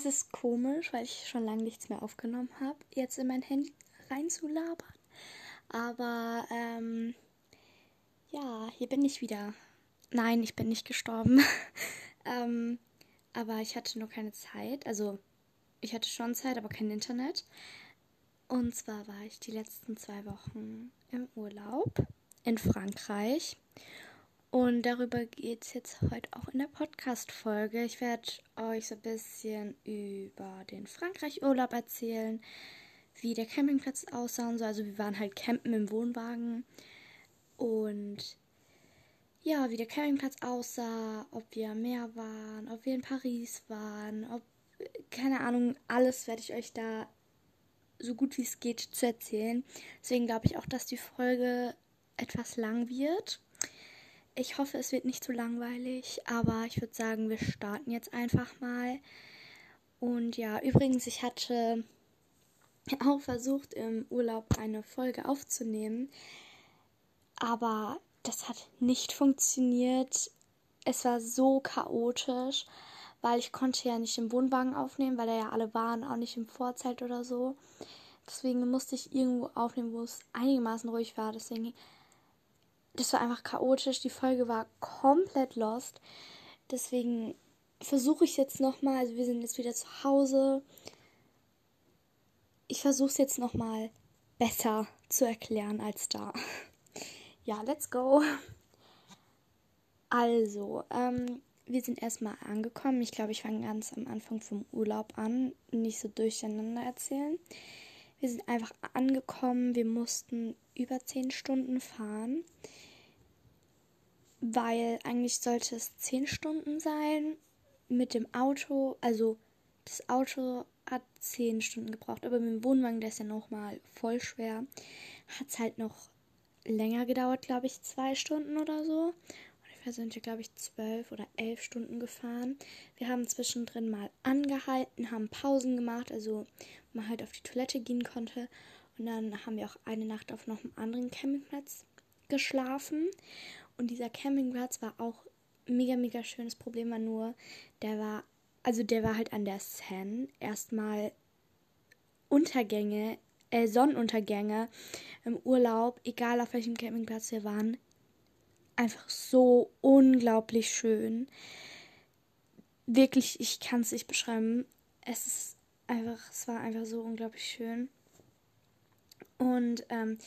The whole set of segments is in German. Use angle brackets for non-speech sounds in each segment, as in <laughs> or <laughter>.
Es ist komisch, weil ich schon lange nichts mehr aufgenommen habe, jetzt in mein Handy reinzulabern. Aber ähm, ja, hier bin ich wieder. Nein, ich bin nicht gestorben. <laughs> ähm, aber ich hatte nur keine Zeit. Also ich hatte schon Zeit, aber kein Internet. Und zwar war ich die letzten zwei Wochen im Urlaub in Frankreich. Und darüber geht es jetzt heute auch in der Podcast-Folge. Ich werde euch so ein bisschen über den Frankreich-Urlaub erzählen, wie der Campingplatz aussah und so. Also wir waren halt campen im Wohnwagen. Und ja, wie der Campingplatz aussah, ob wir am Meer waren, ob wir in Paris waren, ob, keine Ahnung, alles werde ich euch da so gut wie es geht zu erzählen. Deswegen glaube ich auch, dass die Folge etwas lang wird. Ich hoffe, es wird nicht zu langweilig, aber ich würde sagen, wir starten jetzt einfach mal. Und ja, übrigens, ich hatte auch versucht, im Urlaub eine Folge aufzunehmen, aber das hat nicht funktioniert. Es war so chaotisch, weil ich konnte ja nicht im Wohnwagen aufnehmen, weil da ja alle waren, auch nicht im Vorzelt oder so. Deswegen musste ich irgendwo aufnehmen, wo es einigermaßen ruhig war. Deswegen das war einfach chaotisch. Die Folge war komplett lost. Deswegen versuche ich jetzt nochmal. Also wir sind jetzt wieder zu Hause. Ich versuche es jetzt nochmal besser zu erklären als da. <laughs> Ja, let's go. Also, ähm, wir sind erstmal angekommen. Ich glaube, ich fange ganz am Anfang vom Urlaub an. Nicht so durcheinander erzählen. Wir sind einfach angekommen. Wir mussten über zehn Stunden fahren weil eigentlich sollte es 10 Stunden sein mit dem Auto. Also das Auto hat 10 Stunden gebraucht, aber mit dem Wohnwagen, der ist ja nochmal voll schwer, hat es halt noch länger gedauert, glaube ich, zwei Stunden oder so. Ungefähr sind wir, glaube ich, zwölf oder elf Stunden gefahren. Wir haben zwischendrin mal angehalten, haben Pausen gemacht, also man halt auf die Toilette gehen konnte. Und dann haben wir auch eine Nacht auf noch einem anderen Campingplatz geschlafen. Und dieser Campingplatz war auch mega, mega schön. Das Problem war nur, der war, also der war halt an der Seine. Erstmal Untergänge, äh, Sonnenuntergänge im Urlaub, egal auf welchem Campingplatz wir waren. Einfach so unglaublich schön. Wirklich, ich kann es nicht beschreiben. Es ist einfach, es war einfach so unglaublich schön. Und ähm,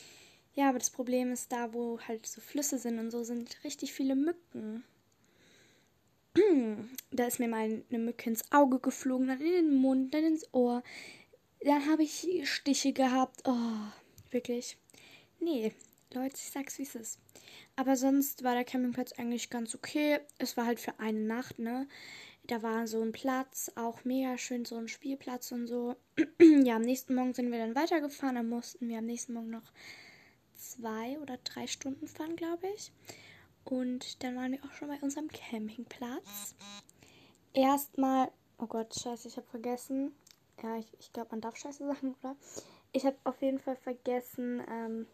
ja, aber das Problem ist da, wo halt so Flüsse sind und so, sind richtig viele Mücken. <clears throat> da ist mir mal eine Mücke ins Auge geflogen, dann in den Mund, dann ins Ohr. Dann habe ich Stiche gehabt. Oh, wirklich. Nee, Leute, ich sag's wie es ist. Aber sonst war der Campingplatz eigentlich ganz okay. Es war halt für eine Nacht, ne? Da war so ein Platz, auch mega schön, so ein Spielplatz und so. <clears throat> ja, am nächsten Morgen sind wir dann weitergefahren. Dann mussten wir am nächsten Morgen noch zwei oder drei Stunden fahren, glaube ich. Und dann waren wir auch schon bei unserem Campingplatz. Erstmal, oh Gott, scheiße, ich habe vergessen. Ja, ich, ich glaube, man darf scheiße sagen, oder? Ich habe auf jeden Fall vergessen, ähm,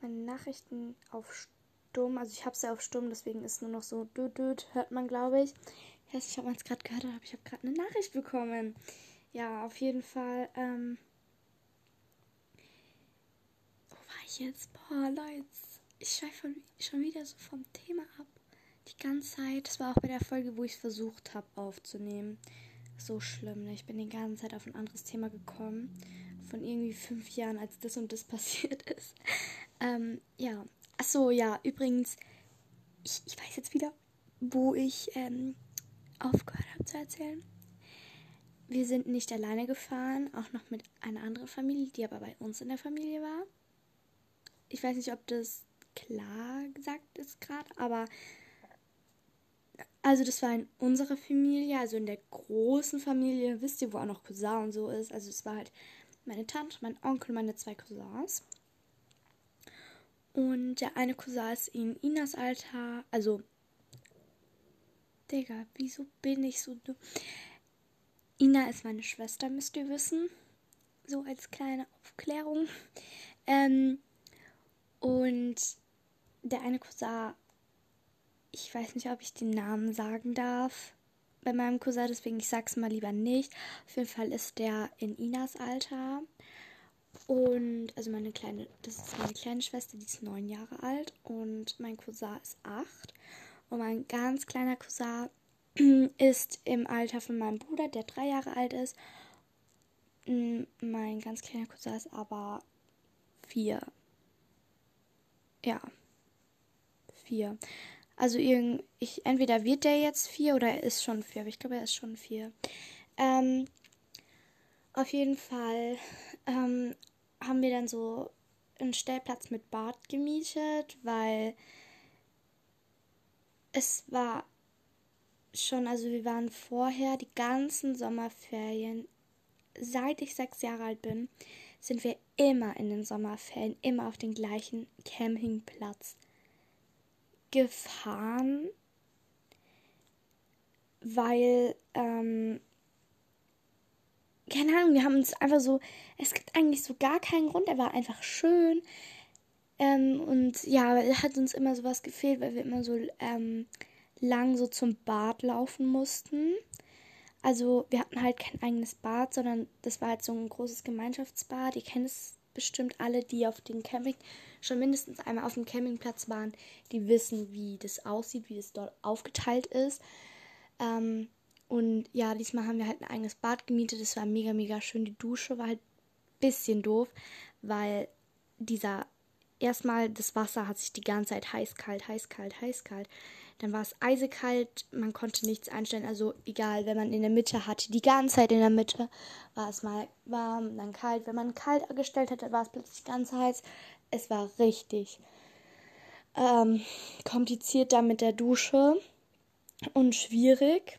meine Nachrichten auf Stumm. Also ich habe sie auf Stumm, deswegen ist nur noch so düt, hört man, glaube ich. Ich man es gerade gehört aber ich habe gerade eine Nachricht bekommen. Ja, auf jeden Fall. Ähm, ich jetzt? Boah, Leute, ich schweife schon wieder so vom Thema ab. Die ganze Zeit. Das war auch bei der Folge, wo ich es versucht habe aufzunehmen. So schlimm, ne? Ich bin die ganze Zeit auf ein anderes Thema gekommen. Von irgendwie fünf Jahren, als das und das <laughs> passiert ist. Ähm, ja. Achso, ja, übrigens, ich, ich weiß jetzt wieder, wo ich ähm, aufgehört habe zu erzählen. Wir sind nicht alleine gefahren, auch noch mit einer anderen Familie, die aber bei uns in der Familie war ich weiß nicht, ob das klar gesagt ist gerade, aber also das war in unserer Familie, also in der großen Familie, wisst ihr, wo auch noch Cousin und so ist. Also es war halt meine Tante, mein Onkel, meine zwei Cousins. Und der eine Cousin ist in Inas Alter, also Digga, wieso bin ich so dumm? Ina ist meine Schwester, müsst ihr wissen. So als kleine Aufklärung. Ähm, und der eine Cousin, ich weiß nicht, ob ich den Namen sagen darf. bei meinem Cousin, deswegen ich sag's mal lieber nicht. Auf jeden Fall ist der in Inas Alter. Und also meine kleine, das ist meine kleine Schwester, die ist neun Jahre alt und mein Cousin ist acht. Und mein ganz kleiner Cousin <clears throat> ist im Alter von meinem Bruder, der drei Jahre alt ist. Mm, mein ganz kleiner Cousin ist aber vier. Ja. Vier. Also irgend, ich, entweder wird der jetzt vier oder er ist schon vier, aber ich glaube, er ist schon vier. Ähm, auf jeden Fall ähm, haben wir dann so einen Stellplatz mit Bad gemietet, weil es war schon, also wir waren vorher die ganzen Sommerferien, seit ich sechs Jahre alt bin, sind wir immer in den Sommerferien, immer auf den gleichen Campingplatz gefahren, weil, ähm, keine Ahnung, wir haben uns einfach so, es gibt eigentlich so gar keinen Grund, er war einfach schön. Ähm, und ja, er hat uns immer sowas gefehlt, weil wir immer so ähm, lang so zum Bad laufen mussten. Also wir hatten halt kein eigenes Bad, sondern das war halt so ein großes Gemeinschaftsbad. Ihr kennt es bestimmt alle, die auf dem Camping schon mindestens einmal auf dem Campingplatz waren, die wissen, wie das aussieht, wie es dort aufgeteilt ist. Ähm, und ja, diesmal haben wir halt ein eigenes Bad gemietet. Das war mega, mega schön. Die Dusche war halt ein bisschen doof, weil dieser erstmal das Wasser hat sich die ganze Zeit heiß, kalt, heiß, kalt, heiß, kalt. Dann war es eisekalt, man konnte nichts einstellen. Also egal, wenn man in der Mitte hatte, die ganze Zeit in der Mitte war es mal warm, dann kalt. Wenn man kalt gestellt hatte, war es plötzlich ganz heiß. Es war richtig ähm, kompliziert da mit der Dusche und schwierig.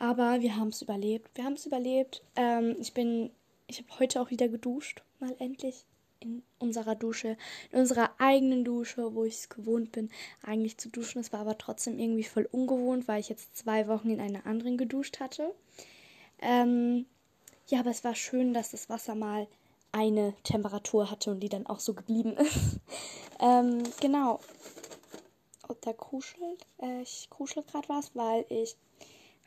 Aber wir haben es überlebt. Wir haben es überlebt. Ähm, ich bin, ich habe heute auch wieder geduscht, mal endlich in unserer Dusche, in unserer eigenen Dusche, wo ich es gewohnt bin, eigentlich zu duschen. Es war aber trotzdem irgendwie voll ungewohnt, weil ich jetzt zwei Wochen in einer anderen geduscht hatte. Ähm, ja, aber es war schön, dass das Wasser mal eine Temperatur hatte und die dann auch so geblieben ist. <laughs> ähm, genau. Und da kuschelt. Äh, ich kuschel gerade was, weil ich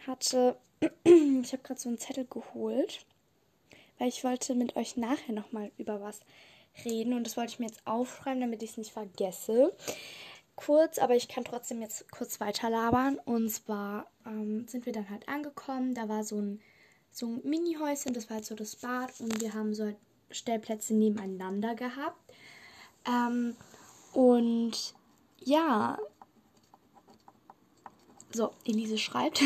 hatte. <clears throat> ich habe gerade so einen Zettel geholt. Weil ich wollte mit euch nachher nochmal über was reden und das wollte ich mir jetzt aufschreiben, damit ich es nicht vergesse. Kurz, aber ich kann trotzdem jetzt kurz weiter labern. Und zwar ähm, sind wir dann halt angekommen. Da war so ein, so ein Mini-Häuschen, das war halt so das Bad und wir haben so halt Stellplätze nebeneinander gehabt. Ähm, und ja, so, Elise schreibt.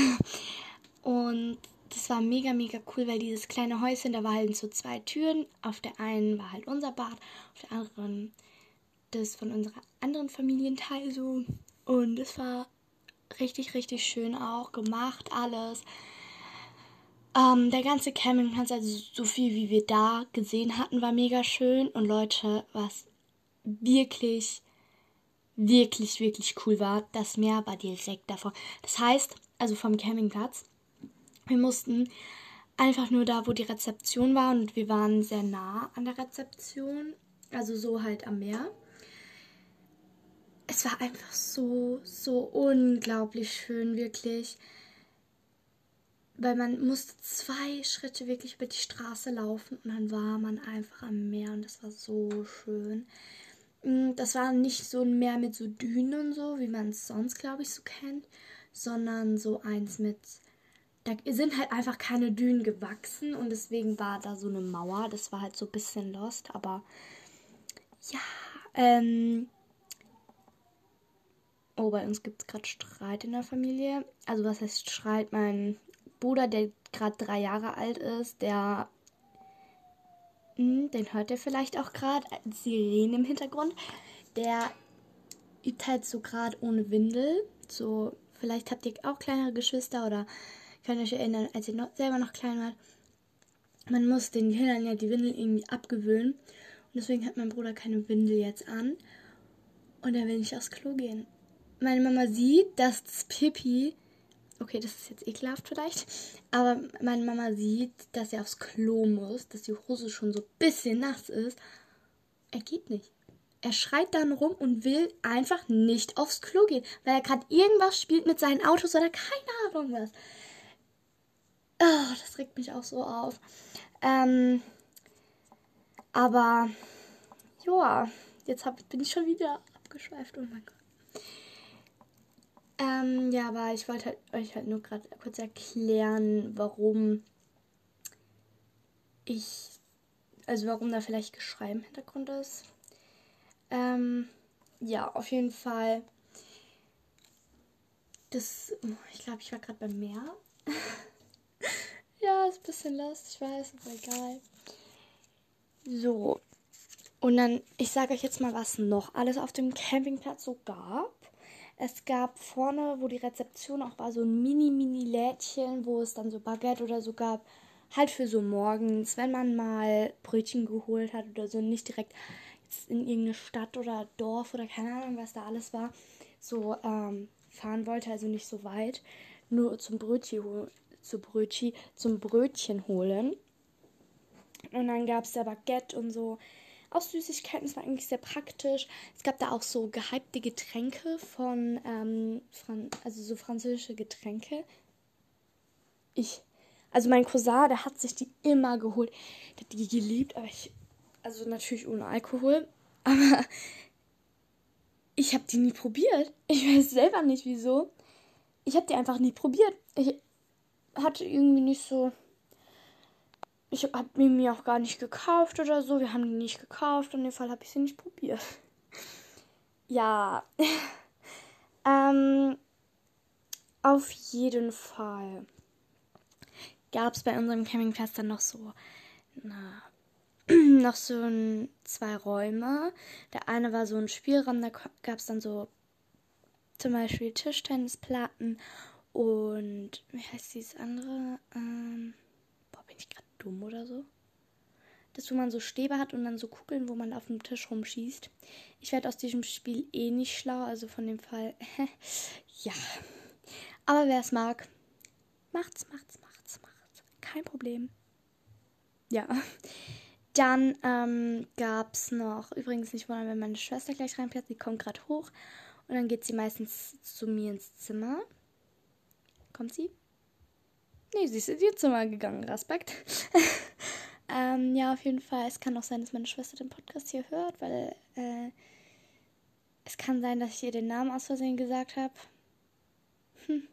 Und das war mega, mega cool, weil dieses kleine Häuschen, da war halt so zwei Türen. Auf der einen war halt unser Bad, auf der anderen das von unserer anderen Familienteil so. Und es war richtig, richtig schön auch gemacht, alles. Ähm, der ganze Campingplatz, also so viel wie wir da gesehen hatten, war mega schön. Und Leute, was wirklich, wirklich, wirklich cool war, das Meer war direkt davor. Das heißt, also vom Campingplatz, wir mussten einfach nur da, wo die Rezeption war und wir waren sehr nah an der Rezeption, also so halt am Meer. Es war einfach so, so unglaublich schön, wirklich. Weil man musste zwei Schritte wirklich über die Straße laufen und dann war man einfach am Meer und das war so schön. Mm, das war nicht so Meer mit so Dünen und so, wie man es sonst, glaube ich, so kennt, sondern so eins mit da sind halt einfach keine Dünen gewachsen und deswegen war da so eine Mauer. Das war halt so ein bisschen lost, aber ja, ähm. Oh, bei uns gibt es gerade Streit in der Familie. Also, was heißt Streit? Mein Bruder, der gerade drei Jahre alt ist, der. Hm, den hört ihr vielleicht auch gerade. Sirenen im Hintergrund. Der übt halt so gerade ohne Windel. So, vielleicht habt ihr auch kleinere Geschwister oder könnt euch erinnern, als ihr noch, selber noch klein wart, man muss den Kindern ja die Windel irgendwie abgewöhnen. Und deswegen hat mein Bruder keine Windel jetzt an. Und er will nicht aufs Klo gehen. Meine Mama sieht, dass das Pipi. Okay, das ist jetzt ekelhaft vielleicht. Aber meine Mama sieht, dass er aufs Klo muss, dass die Hose schon so ein bisschen nass ist. Er geht nicht. Er schreit dann rum und will einfach nicht aufs Klo gehen, weil er gerade irgendwas spielt mit seinen Autos oder keine Ahnung was. Oh, das regt mich auch so auf. Ähm, aber, ja, jetzt hab, bin ich schon wieder abgeschweift. Oh mein Gott. Ähm, ja, aber ich wollte halt, euch halt nur gerade kurz erklären, warum ich, also warum da vielleicht Geschrei im Hintergrund ist. Ähm, ja, auf jeden Fall. Das, ich glaube, ich war gerade beim Meer. <laughs> ja, ist ein bisschen lost, ich weiß, aber egal. So. Und dann, ich sage euch jetzt mal, was noch alles auf dem Campingplatz so gab. Es gab vorne, wo die Rezeption auch war, so ein Mini-Mini-Lädchen, wo es dann so Baguette oder so gab. Halt für so morgens, wenn man mal Brötchen geholt hat oder so, nicht direkt jetzt in irgendeine Stadt oder Dorf oder keine Ahnung, was da alles war, so ähm, fahren wollte, also nicht so weit, nur zum Brötchen, zu Brötchen, zum Brötchen holen. Und dann gab es da Baguette und so. Auch Süßigkeiten, das war eigentlich sehr praktisch. Es gab da auch so gehypte Getränke von, ähm, Fran also so französische Getränke. Ich, also mein Cousin, der hat sich die immer geholt. Der hat die geliebt, aber ich, also natürlich ohne Alkohol. <laughs> Aber ich habe die nie probiert. Ich weiß selber nicht wieso. Ich habe die einfach nie probiert. Ich hatte irgendwie nicht so ich habe mir, auch gar nicht gekauft oder so. Wir haben die nicht gekauft. In dem Fall habe ich sie nicht probiert. <laughs> ja. <laughs> ähm, auf jeden Fall gab es bei unserem Campingplatz dann noch so na, <clears throat> noch so ein, zwei Räume. Der eine war so ein Spielraum, da gab es dann so zum Beispiel Tischtennisplatten und wie heißt dieses andere? Ähm, boah, bin ich gerade dumm oder so. Das, wo man so Stäbe hat und dann so Kugeln, wo man auf dem Tisch rumschießt. Ich werde aus diesem Spiel eh nicht schlau, also von dem Fall. <laughs> ja. Aber wer es mag, macht's, macht's, macht's, macht's. Kein Problem. Ja. Dann ähm, gab es noch, übrigens nicht wundern, wenn meine Schwester gleich reinfährt, die kommt gerade hoch. Und dann geht sie meistens zu mir ins Zimmer. Kommt sie? Nee, sie ist in ihr Zimmer gegangen. Respekt. <laughs> ähm, ja, auf jeden Fall. Es kann auch sein, dass meine Schwester den Podcast hier hört, weil äh, es kann sein, dass ich ihr den Namen aus Versehen gesagt habe. Hm.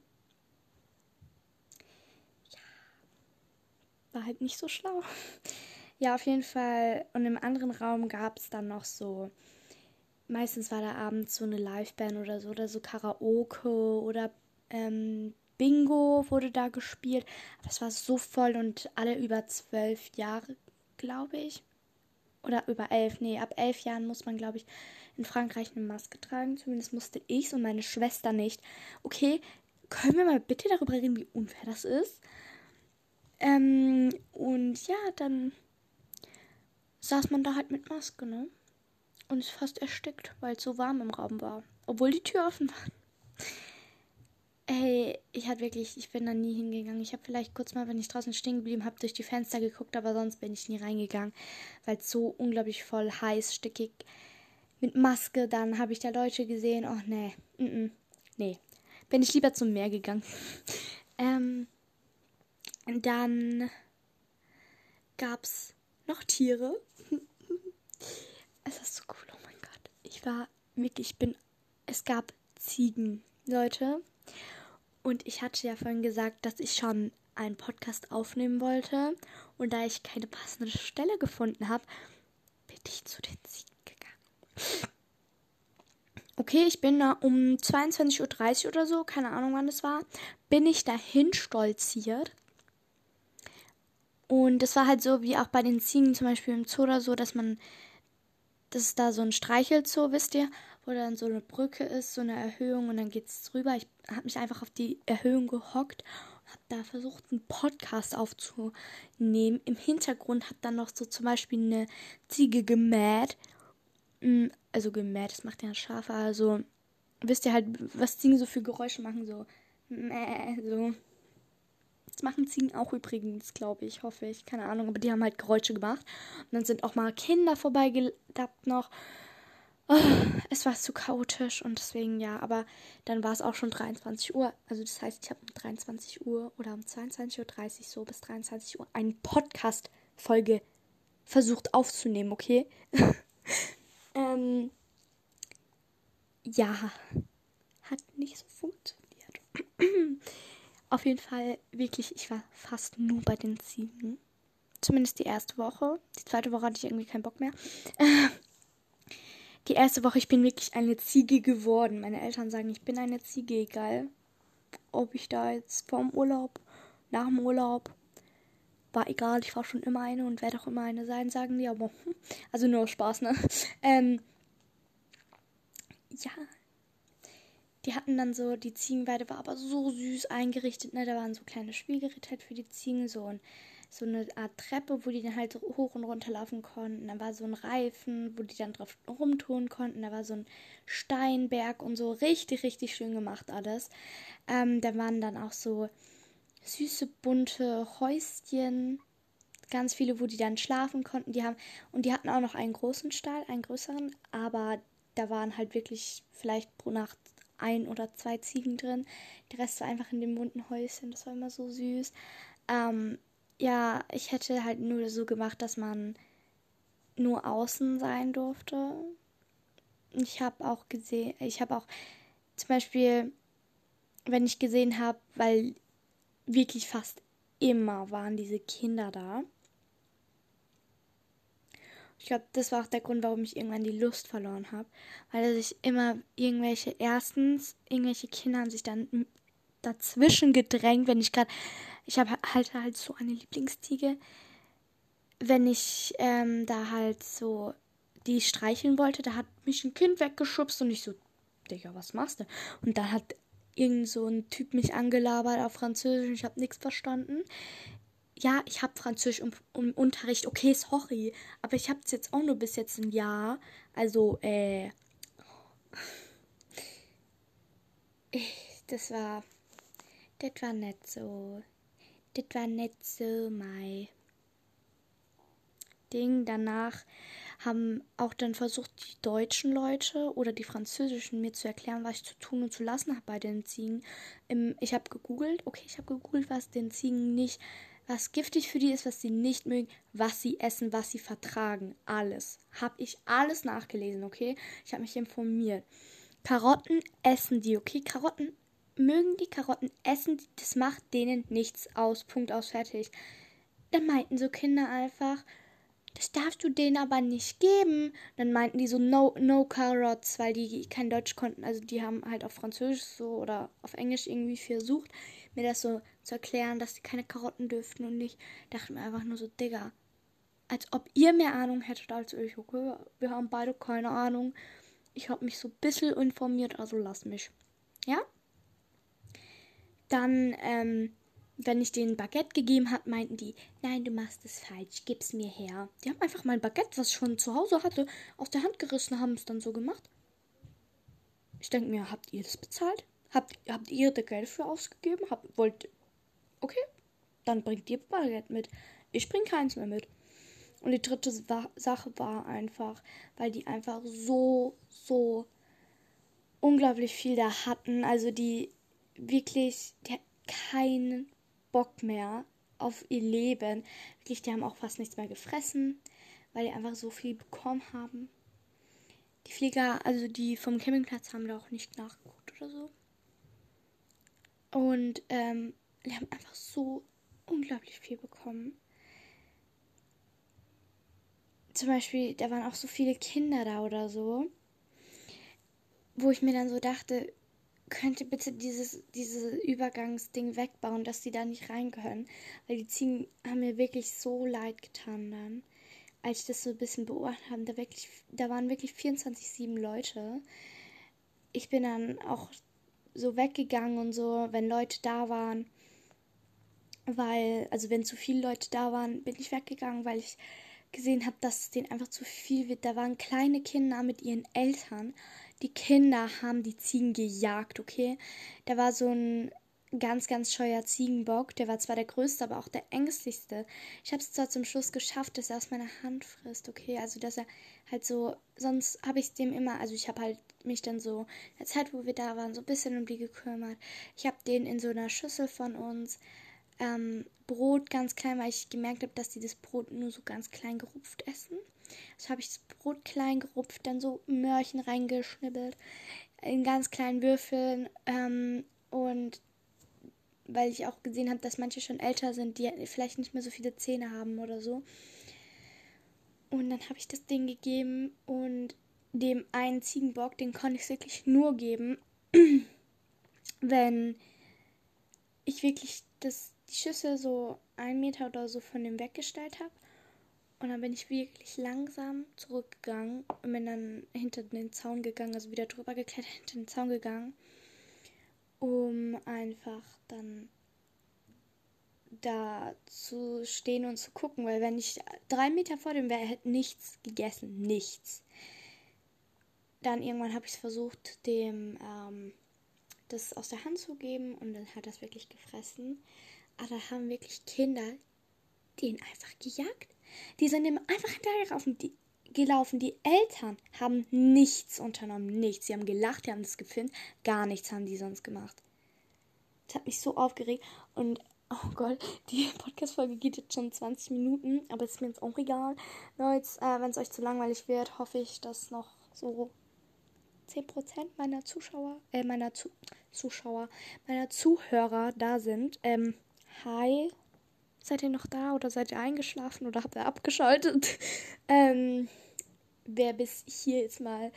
Ja. War halt nicht so schlau. <laughs> Ja, auf jeden Fall. Und im anderen Raum gab es dann noch so. Meistens war da abends so eine Liveband oder so, oder so Karaoke oder ähm, Bingo wurde da gespielt. Aber es war so voll und alle über zwölf Jahre, glaube ich. Oder über elf. Nee, ab elf Jahren muss man, glaube ich, in Frankreich eine Maske tragen. Zumindest musste ich und meine Schwester nicht. Okay, können wir mal bitte darüber reden, wie unfair das ist? Ähm, und ja, dann saß man da halt mit Maske, ne? Und ist fast erstickt, weil es so warm im Raum war. Obwohl die Tür offen war. Ey, ich hatte wirklich, ich bin da nie hingegangen. Ich habe vielleicht kurz mal, wenn ich draußen stehen geblieben habe, durch die Fenster geguckt, aber sonst bin ich nie reingegangen, weil es so unglaublich voll heiß, stickig mit Maske. Dann habe ich da Leute gesehen. Oh nee, mm -mm. nee, bin ich lieber zum Meer gegangen. <laughs> ähm, dann gab's noch Tiere. <laughs> es ist so cool, oh mein Gott. Ich war wirklich, ich bin, es gab Ziegen, Leute. Und ich hatte ja vorhin gesagt, dass ich schon einen Podcast aufnehmen wollte. Und da ich keine passende Stelle gefunden habe, bin ich zu den Ziegen gegangen. Okay, ich bin da um 22.30 Uhr oder so, keine Ahnung wann es war, bin ich dahin stolziert. Und das war halt so wie auch bei den Ziegen zum Beispiel im Zoo oder so, dass man, das ist da so ein Streichelzoo, wisst ihr wo dann so eine Brücke ist, so eine Erhöhung und dann geht es drüber. Ich habe mich einfach auf die Erhöhung gehockt und habe da versucht, einen Podcast aufzunehmen. Im Hintergrund hat dann noch so zum Beispiel eine Ziege gemäht. Mm, also gemäht, das macht ja Schafe. Also wisst ihr halt, was Ziegen so für Geräusche machen, so mäh, so. Das machen Ziegen auch übrigens, glaube ich, hoffe ich. Keine Ahnung, aber die haben halt Geräusche gemacht. Und dann sind auch mal Kinder vorbeigelappt noch. Oh, es war zu chaotisch und deswegen ja, aber dann war es auch schon 23 Uhr. Also das heißt, ich habe um 23 Uhr oder um 22.30 Uhr so bis 23 Uhr eine Podcast-Folge versucht aufzunehmen, okay? <laughs> ähm, ja, hat nicht so funktioniert. <clears throat> Auf jeden Fall, wirklich, ich war fast nur bei den Ziegen. Zumindest die erste Woche. Die zweite Woche hatte ich irgendwie keinen Bock mehr. <laughs> die erste Woche, ich bin wirklich eine Ziege geworden. Meine Eltern sagen, ich bin eine Ziege, egal ob ich da jetzt vorm Urlaub, nach dem Urlaub, war egal, ich war schon immer eine und werde auch immer eine sein, sagen die, aber hm, also nur Spaß, ne? <laughs> Ähm, ja. Die hatten dann so, die Ziegenweide war aber so süß eingerichtet, ne? Da waren so kleine Spielgeräte halt für die Ziegen, so ein so eine Art Treppe, wo die dann halt hoch und runter laufen konnten. Da war so ein Reifen, wo die dann drauf rumtun konnten. Da war so ein Steinberg und so. Richtig, richtig schön gemacht alles. Ähm, da waren dann auch so süße, bunte Häuschen. Ganz viele, wo die dann schlafen konnten. Die haben, und die hatten auch noch einen großen Stall, einen größeren, aber da waren halt wirklich vielleicht pro Nacht ein oder zwei Ziegen drin. Der Rest war einfach in dem bunten Häuschen. Das war immer so süß. Ähm, ja, ich hätte halt nur so gemacht, dass man nur außen sein durfte. Ich habe auch gesehen, ich habe auch zum Beispiel, wenn ich gesehen habe, weil wirklich fast immer waren diese Kinder da. Ich glaube, das war auch der Grund, warum ich irgendwann die Lust verloren habe. Weil sich immer irgendwelche, erstens, irgendwelche Kinder haben sich dann dazwischen gedrängt, wenn ich gerade ich habe halt halt so eine Lieblingstiege. Wenn ich ähm, da halt so die streicheln wollte, da hat mich ein Kind weggeschubst und ich so, Digga, was machst du? Und dann hat irgend so ein Typ mich angelabert auf Französisch und ich habe nichts verstanden. Ja, ich habe Französisch im, im, Unterricht, okay, sorry, aber ich habe es jetzt auch nur bis jetzt ein Jahr. Also, äh, <laughs> das war, das war nicht so das war nicht so mein Ding. Danach haben auch dann versucht, die deutschen Leute oder die französischen mir zu erklären, was ich zu tun und zu lassen habe bei den Ziegen. Ich habe gegoogelt, okay, ich habe gegoogelt, was den Ziegen nicht, was giftig für die ist, was sie nicht mögen, was sie essen, was sie vertragen. Alles. Habe ich alles nachgelesen, okay? Ich habe mich informiert. Karotten essen die, okay? Karotten mögen die Karotten essen, das macht denen nichts aus. Punkt aus, fertig. Dann meinten so Kinder einfach, das darfst du denen aber nicht geben. Dann meinten die so no, no carrots, weil die kein Deutsch konnten. Also die haben halt auf Französisch so oder auf Englisch irgendwie versucht, mir das so zu erklären, dass sie keine Karotten dürften. Und ich dachte mir einfach nur so, Digga, als ob ihr mehr Ahnung hättet als ich. Okay, wir haben beide keine Ahnung. Ich habe mich so ein bisschen informiert, also lass mich. Ja? Dann, ähm, wenn ich denen Baguette gegeben habe, meinten die, nein, du machst es falsch, gib's mir her. Die haben einfach mein Baguette, was ich schon zu Hause hatte, aus der Hand gerissen, haben es dann so gemacht. Ich denke mir, habt ihr das bezahlt? Habt, habt ihr da Geld für ausgegeben? Habt, wollt, okay, dann bringt ihr Baguette mit. Ich bring keins mehr mit. Und die dritte Sache war einfach, weil die einfach so, so unglaublich viel da hatten. Also die wirklich, die hat keinen Bock mehr auf ihr Leben. Wirklich, die haben auch fast nichts mehr gefressen, weil die einfach so viel bekommen haben. Die Flieger, also die vom Campingplatz haben da auch nicht nachgeguckt oder so. Und ähm, die haben einfach so unglaublich viel bekommen. Zum Beispiel, da waren auch so viele Kinder da oder so, wo ich mir dann so dachte, könnt ihr bitte dieses, dieses Übergangsding wegbauen, dass die da nicht rein können. Weil die Ziegen haben mir wirklich so leid getan dann. Als ich das so ein bisschen beobachtet habe, da, wirklich, da waren wirklich 24-7 Leute. Ich bin dann auch so weggegangen und so, wenn Leute da waren. Weil, also wenn zu viele Leute da waren, bin ich weggegangen, weil ich gesehen habe, dass es denen einfach zu viel wird. Da waren kleine Kinder mit ihren Eltern die Kinder haben die Ziegen gejagt, okay? Da war so ein ganz, ganz scheuer Ziegenbock. Der war zwar der größte, aber auch der ängstlichste. Ich habe es zwar zum Schluss geschafft, dass er aus meiner Hand frisst, okay? Also, dass er halt so, sonst habe ich es dem immer, also ich habe halt mich dann so, in der Zeit, wo wir da waren, so ein bisschen um die gekümmert. Ich habe den in so einer Schüssel von uns ähm, Brot ganz klein, weil ich gemerkt habe, dass die das Brot nur so ganz klein gerupft essen. Also habe ich das Brot klein gerupft, dann so Mörchen reingeschnibbelt, in ganz kleinen Würfeln ähm, und weil ich auch gesehen habe, dass manche schon älter sind, die vielleicht nicht mehr so viele Zähne haben oder so. Und dann habe ich das Ding gegeben und dem einen Ziegenbock, den konnte ich wirklich nur geben, <clears throat> wenn ich wirklich das, die Schüssel so einen Meter oder so von dem weggestellt habe. Und dann bin ich wirklich langsam zurückgegangen und bin dann hinter den Zaun gegangen, also wieder drüber geklettert, <laughs> hinter den Zaun gegangen um einfach dann da zu stehen und zu gucken, weil wenn ich drei Meter vor dem wäre, hätte nichts gegessen, nichts. Dann irgendwann habe ich es versucht, dem ähm, das aus der Hand zu geben und dann hat das wirklich gefressen. Aber da haben wirklich Kinder den einfach gejagt. Die sind ihm einfach hinterhergelaufen. Die, gelaufen. Die Eltern haben nichts unternommen, nichts. Sie haben gelacht, die haben das gefilmt, gar nichts haben die sonst gemacht. Das hat mich so aufgeregt und oh Gott, die <laughs> Podcast-Folge geht jetzt schon 20 Minuten, aber ist mir jetzt auch egal. Äh, wenn es euch zu langweilig wird, hoffe ich, dass noch so 10% meiner Zuschauer, äh, meiner zu Zuschauer, meiner Zuhörer da sind. Ähm, hi. Seid ihr noch da oder seid ihr eingeschlafen oder habt ihr abgeschaltet? <laughs> ähm, wer bis hier jetzt mal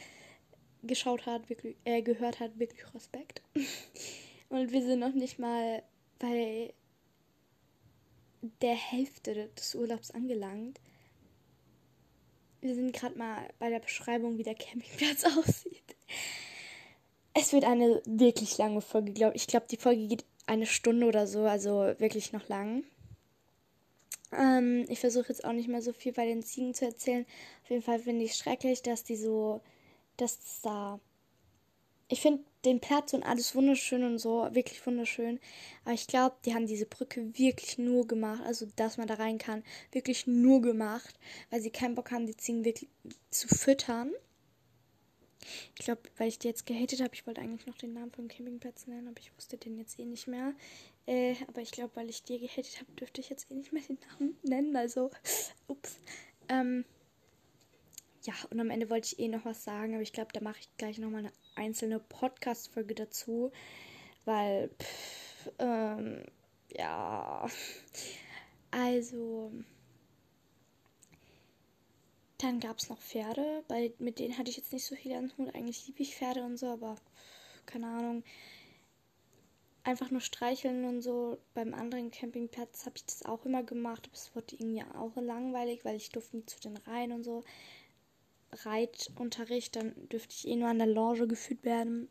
geschaut hat, wirklich, äh, gehört hat, wirklich Respekt. <laughs> Und wir sind noch nicht mal bei der Hälfte des Urlaubs angelangt. Wir sind gerade mal bei der Beschreibung, wie der Campingplatz <laughs> aussieht. Es wird eine wirklich lange Folge, glaube ich. Ich glaube, die Folge geht eine Stunde oder so, also wirklich noch lang. Ähm, ich versuche jetzt auch nicht mehr so viel bei den Ziegen zu erzählen. Auf jeden Fall finde ich schrecklich, dass die so, dass da. Ich finde den Platz und alles wunderschön und so, wirklich wunderschön. Aber ich glaube, die haben diese Brücke wirklich nur gemacht, also dass man da rein kann, wirklich nur gemacht, weil sie keinen Bock haben, die Ziegen wirklich zu füttern. Ich glaube, weil ich die jetzt gehatet habe, ich wollte eigentlich noch den Namen vom Campingplatz nennen, aber ich wusste den jetzt eh nicht mehr. Äh, aber ich glaube, weil ich dir gehatet habe, dürfte ich jetzt eh nicht mehr den Namen nennen. Also, <laughs> ups. Ähm, ja, und am Ende wollte ich eh noch was sagen, aber ich glaube, da mache ich gleich nochmal eine einzelne Podcast-Folge dazu. Weil, pff, ähm, ja. Also. Dann gab es noch Pferde, weil mit denen hatte ich jetzt nicht so viel an Hut. Eigentlich liebe ich Pferde und so, aber keine Ahnung. Einfach nur streicheln und so. Beim anderen Campingplatz habe ich das auch immer gemacht, aber es wurde irgendwie auch langweilig, weil ich durfte nie zu den Reihen und so. Reitunterricht, dann dürfte ich eh nur an der Lounge geführt werden.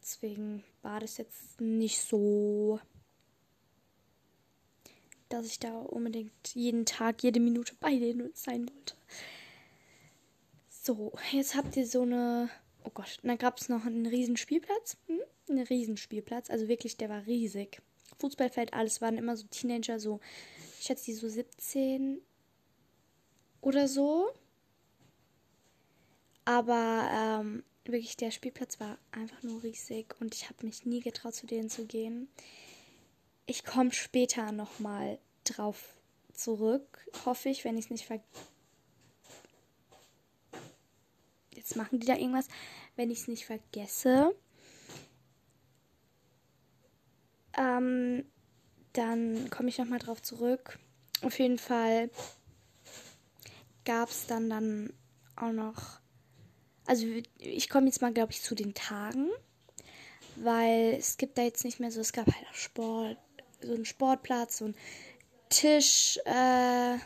Deswegen war das jetzt nicht so dass ich da unbedingt jeden Tag, jede Minute bei denen sein wollte. So, jetzt habt ihr so eine. Oh Gott, dann gab es noch einen riesen Spielplatz. Hm? Einen riesen Spielplatz. Also wirklich, der war riesig. Fußballfeld, alles waren immer so Teenager, so, ich schätze die so 17 oder so. Aber ähm, wirklich, der Spielplatz war einfach nur riesig und ich habe mich nie getraut, zu denen zu gehen. Ich komme später nochmal drauf zurück, hoffe ich, wenn ich es nicht ver... Jetzt machen die da irgendwas, wenn ich es nicht vergesse. Ähm, dann komme ich nochmal drauf zurück. Auf jeden Fall gab es dann, dann auch noch. Also ich komme jetzt mal, glaube ich, zu den Tagen. Weil es gibt da jetzt nicht mehr so, es gab halt auch Sport, so einen Sportplatz, so einen Tisch, äh,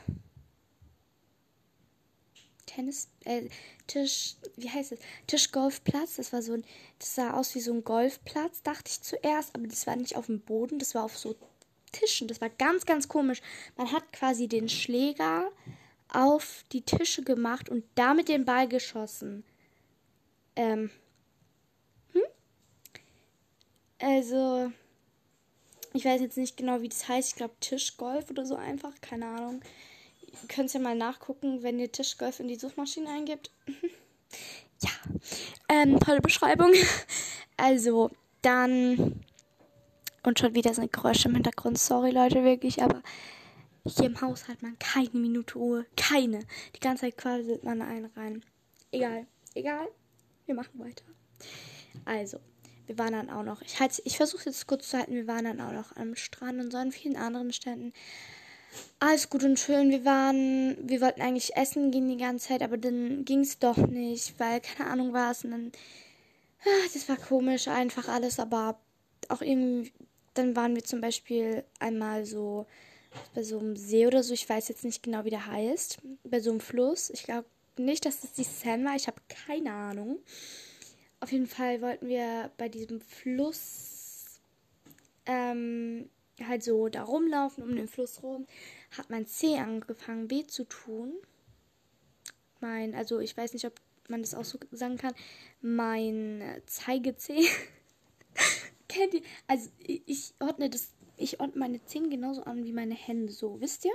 Tennis, äh, Tisch, wie heißt es? Tischgolfplatz. Das war so ein, das sah aus wie so ein Golfplatz, dachte ich zuerst, aber das war nicht auf dem Boden, das war auf so Tischen. Das war ganz, ganz komisch. Man hat quasi den Schläger auf die Tische gemacht und damit den Ball geschossen. Ähm. Hm? Also, Ich weiß jetzt nicht genau, wie das heißt. Ich glaube Tischgolf oder so einfach. Keine Ahnung. Ihr könnt ja mal nachgucken, wenn ihr Tischgolf in die Suchmaschine eingibt. <laughs> ja. Ähm, tolle Beschreibung. <laughs> Also, dann. Und schon wieder sind Geräusche im Hintergrund. Sorry, Leute, wirklich, aber hier im Haus hat man keine Minute Ruhe. Keine. Die ganze Zeit quasi man einen rein. Egal. Egal. Wir machen weiter. Also, wir waren dann auch noch. Ich, halt, ich versuche jetzt kurz zu halten. Wir waren dann auch noch am Strand und so an vielen anderen Ständen. Alles gut und schön. Wir waren, wir wollten eigentlich essen gehen die ganze Zeit, aber dann ging es doch nicht, weil keine Ahnung war es. Und dann, ach, das war komisch, einfach alles, aber auch irgendwie, dann waren wir zum Beispiel einmal so bei so einem See oder so. Ich weiß jetzt nicht genau, wie der heißt. Bei so einem Fluss. Ich glaube nicht, dass das die Seine war. Ich habe keine Ahnung. Auf jeden Fall wollten wir bei diesem Fluss ähm, halt so da rumlaufen, um den Fluss rum. Hat mein Zeh angefangen weh zu tun. Mein, also ich weiß nicht, ob man das auch so sagen kann. Mein Zeigezeh. <laughs> Kennt ihr? Also ich ordne das ich ordne meine Zehen genauso an wie meine Hände. So, wisst ihr?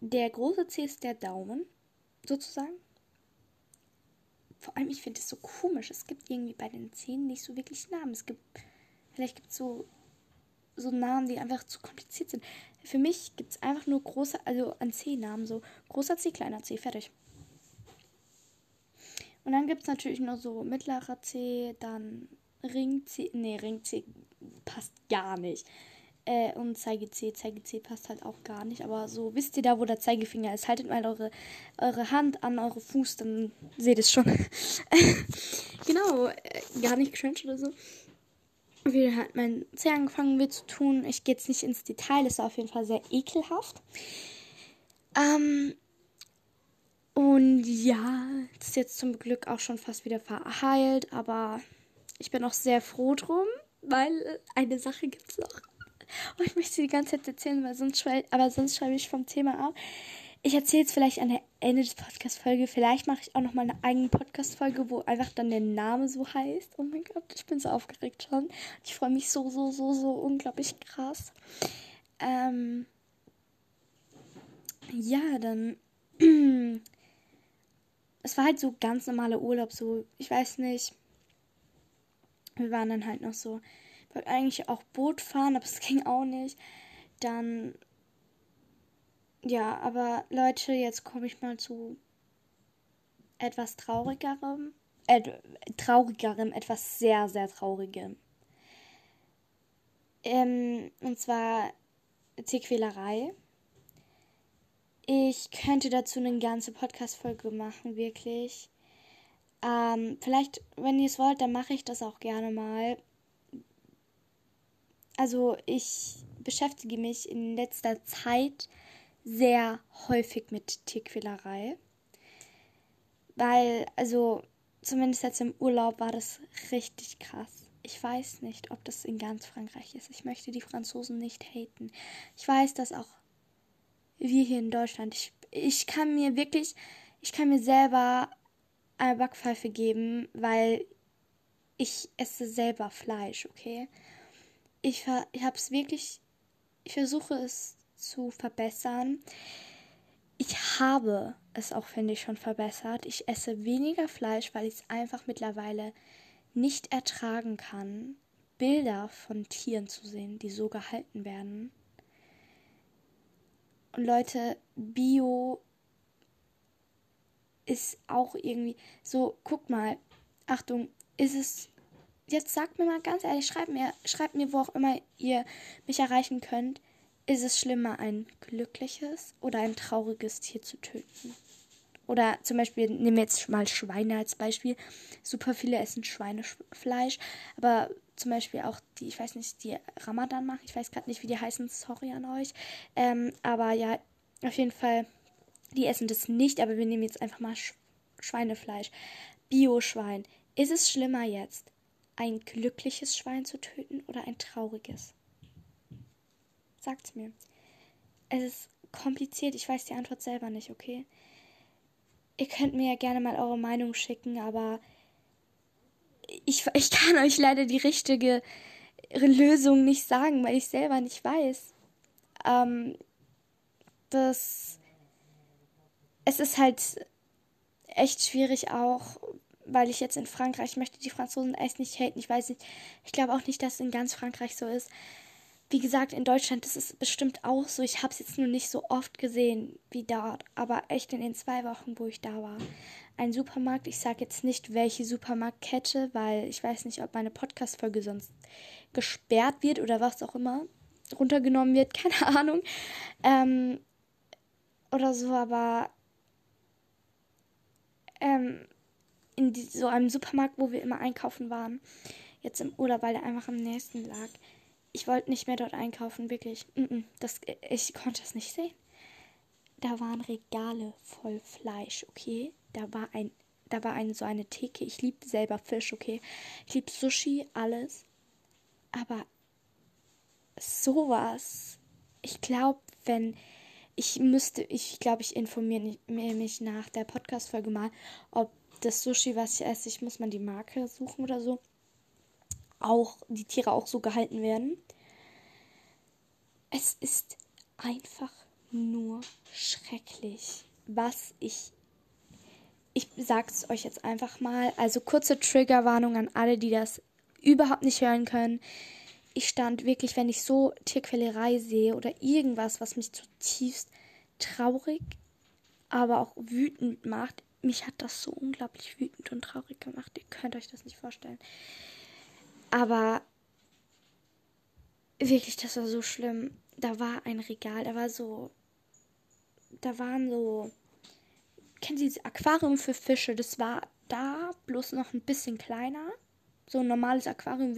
Der große Zeh ist der Daumen, sozusagen. Vor allem, ich finde es so komisch. Es gibt irgendwie bei den Zähnen nicht so wirklich Namen. Es gibt, vielleicht gibt es so, so Namen, die einfach zu kompliziert sind. Für mich gibt es einfach nur große, also an Zehnamen, so großer C, kleiner C, fertig. Und dann gibt es natürlich nur so mittlerer C, dann Ring C, nee, Ring C passt gar nicht. Äh, und Zeige C, Zeige C passt halt auch gar nicht. Aber so wisst ihr da, wo der Zeigefinger ist. Haltet mal eure, eure Hand an eure Fuß, dann seht es schon. <laughs> genau, äh, gar nicht cringe oder so. Wie hat mein Zeh angefangen wird zu tun. Ich gehe jetzt nicht ins Detail, ist auf jeden Fall sehr ekelhaft. Ähm, und ja, das ist jetzt zum Glück auch schon fast wieder verheilt, aber ich bin auch sehr froh drum weil eine Sache gibt es noch. Oh, ich möchte die ganze Zeit erzählen, weil sonst schreibe, aber sonst schreibe ich vom Thema ab. Ich erzähle jetzt vielleicht an der Ende des Podcast-Folge. Vielleicht mache ich auch noch mal eine eigene Podcast-Folge, wo einfach dann der Name so heißt. Oh mein Gott, ich bin so aufgeregt schon. Ich freue mich so, so, so, so unglaublich krass. Ähm, ja, dann. <clears throat> es war halt so ganz normaler Urlaub, so, ich weiß nicht wir waren dann halt noch so, ich wollte eigentlich auch Boot fahren, aber es <laughs> ging auch nicht. Dann, ja, aber Leute, jetzt komme ich mal zu etwas traurigerem, äh, traurigerem, etwas sehr, sehr traurigem. Ähm, und zwar Tierquälerei. Ich könnte dazu eine ganze Podcast-Folge machen, wirklich. Ähm, vielleicht, wenn ihr es wollt, dann mache ich das auch gerne mal. Also ich beschäftige mich in letzter Zeit sehr häufig mit Tierquälerei. Weil, also zumindest jetzt im Urlaub war das richtig krass. Ich weiß nicht, ob das in ganz Frankreich ist. Ich möchte die Franzosen nicht haten. Ich weiß, dass auch wir hier in Deutschland, ich, ich kann mir wirklich, ich kann mir selber eine Backpfeife geben, weil ich esse selber Fleisch, okay? Ich, ich habe es wirklich, ich versuche es zu verbessern. Ich habe es auch, finde ich, schon verbessert. Ich esse weniger Fleisch, weil ich es einfach mittlerweile nicht ertragen kann, Bilder von Tieren zu sehen, die so gehalten werden. Und Leute, Bio ist auch irgendwie so, guck mal, Achtung, ist es, jetzt sagt mir mal ganz ehrlich, schreibt mir, schreibt mir, wo auch immer ihr mich erreichen könnt, ist es schlimmer, ein glückliches oder ein trauriges Tier zu töten? Oder zum Beispiel, nehmen wir jetzt mal Schweine als Beispiel. Super viele essen Schweinefleisch, aber zum Beispiel auch die, ich weiß nicht, die Ramadan machen. Ich weiß gerade nicht, wie die heißen, sorry an euch. Ähm, aber ja, auf jeden Fall die essen das nicht, aber wir nehmen jetzt einfach mal Sch Schweinefleisch. Bio-Schwein. Ist es schlimmer jetzt, ein glückliches Schwein zu töten oder ein trauriges? Sagt's mir. Es ist kompliziert, ich weiß die Antwort selber nicht, okay? Ihr könnt mir ja gerne mal eure Meinung schicken, aber ich, ich kann euch leider die richtige, Lösung nicht sagen, weil ich selber nicht weiß. Ähm, das. Es ist halt echt schwierig auch, weil ich jetzt in Frankreich möchte die Franzosen echt nicht haten. Ich weiß nicht. Ich glaube auch nicht, dass es in ganz Frankreich so ist. Wie gesagt, in Deutschland ist es bestimmt auch so. Ich habe es jetzt nur nicht so oft gesehen wie dort, aber echt in den zwei Wochen, wo ich da war. Ein Supermarkt, ich sage jetzt nicht, welche Supermarktkette, weil ich weiß nicht, ob meine Podcast-Folge sonst gesperrt wird oder was auch immer runtergenommen wird, <laughs> keine Ahnung. Ähm, oder so, aber ähm, in die, so einem Supermarkt, wo wir immer einkaufen waren, jetzt im Urlaub, weil der einfach am nächsten lag. Ich wollte nicht mehr dort einkaufen, wirklich. Das, ich konnte es nicht sehen. Da waren Regale voll Fleisch, okay? Da war ein, da war ein, so eine Theke. Ich liebe selber Fisch, okay? Ich liebe Sushi, alles. Aber sowas. Ich glaube, wenn ich müsste, ich glaube, ich informiere mich nach der Podcast-Folge mal, ob das Sushi, was ich esse, ich muss mal die Marke suchen oder so, auch die Tiere auch so gehalten werden. Es ist einfach nur schrecklich, was ich ich sag's euch jetzt einfach mal. Also kurze Triggerwarnung an alle, die das überhaupt nicht hören können. Ich stand wirklich, wenn ich so Tierquälerei sehe oder irgendwas, was mich zutiefst traurig, aber auch wütend macht, mich hat das so unglaublich wütend und traurig gemacht. Ihr könnt euch das nicht vorstellen. Aber wirklich, das war so schlimm. Da war ein Regal, da war so. Da waren so. Kennen Sie das Aquarium für Fische? Das war da, bloß noch ein bisschen kleiner. So ein normales Aquarium.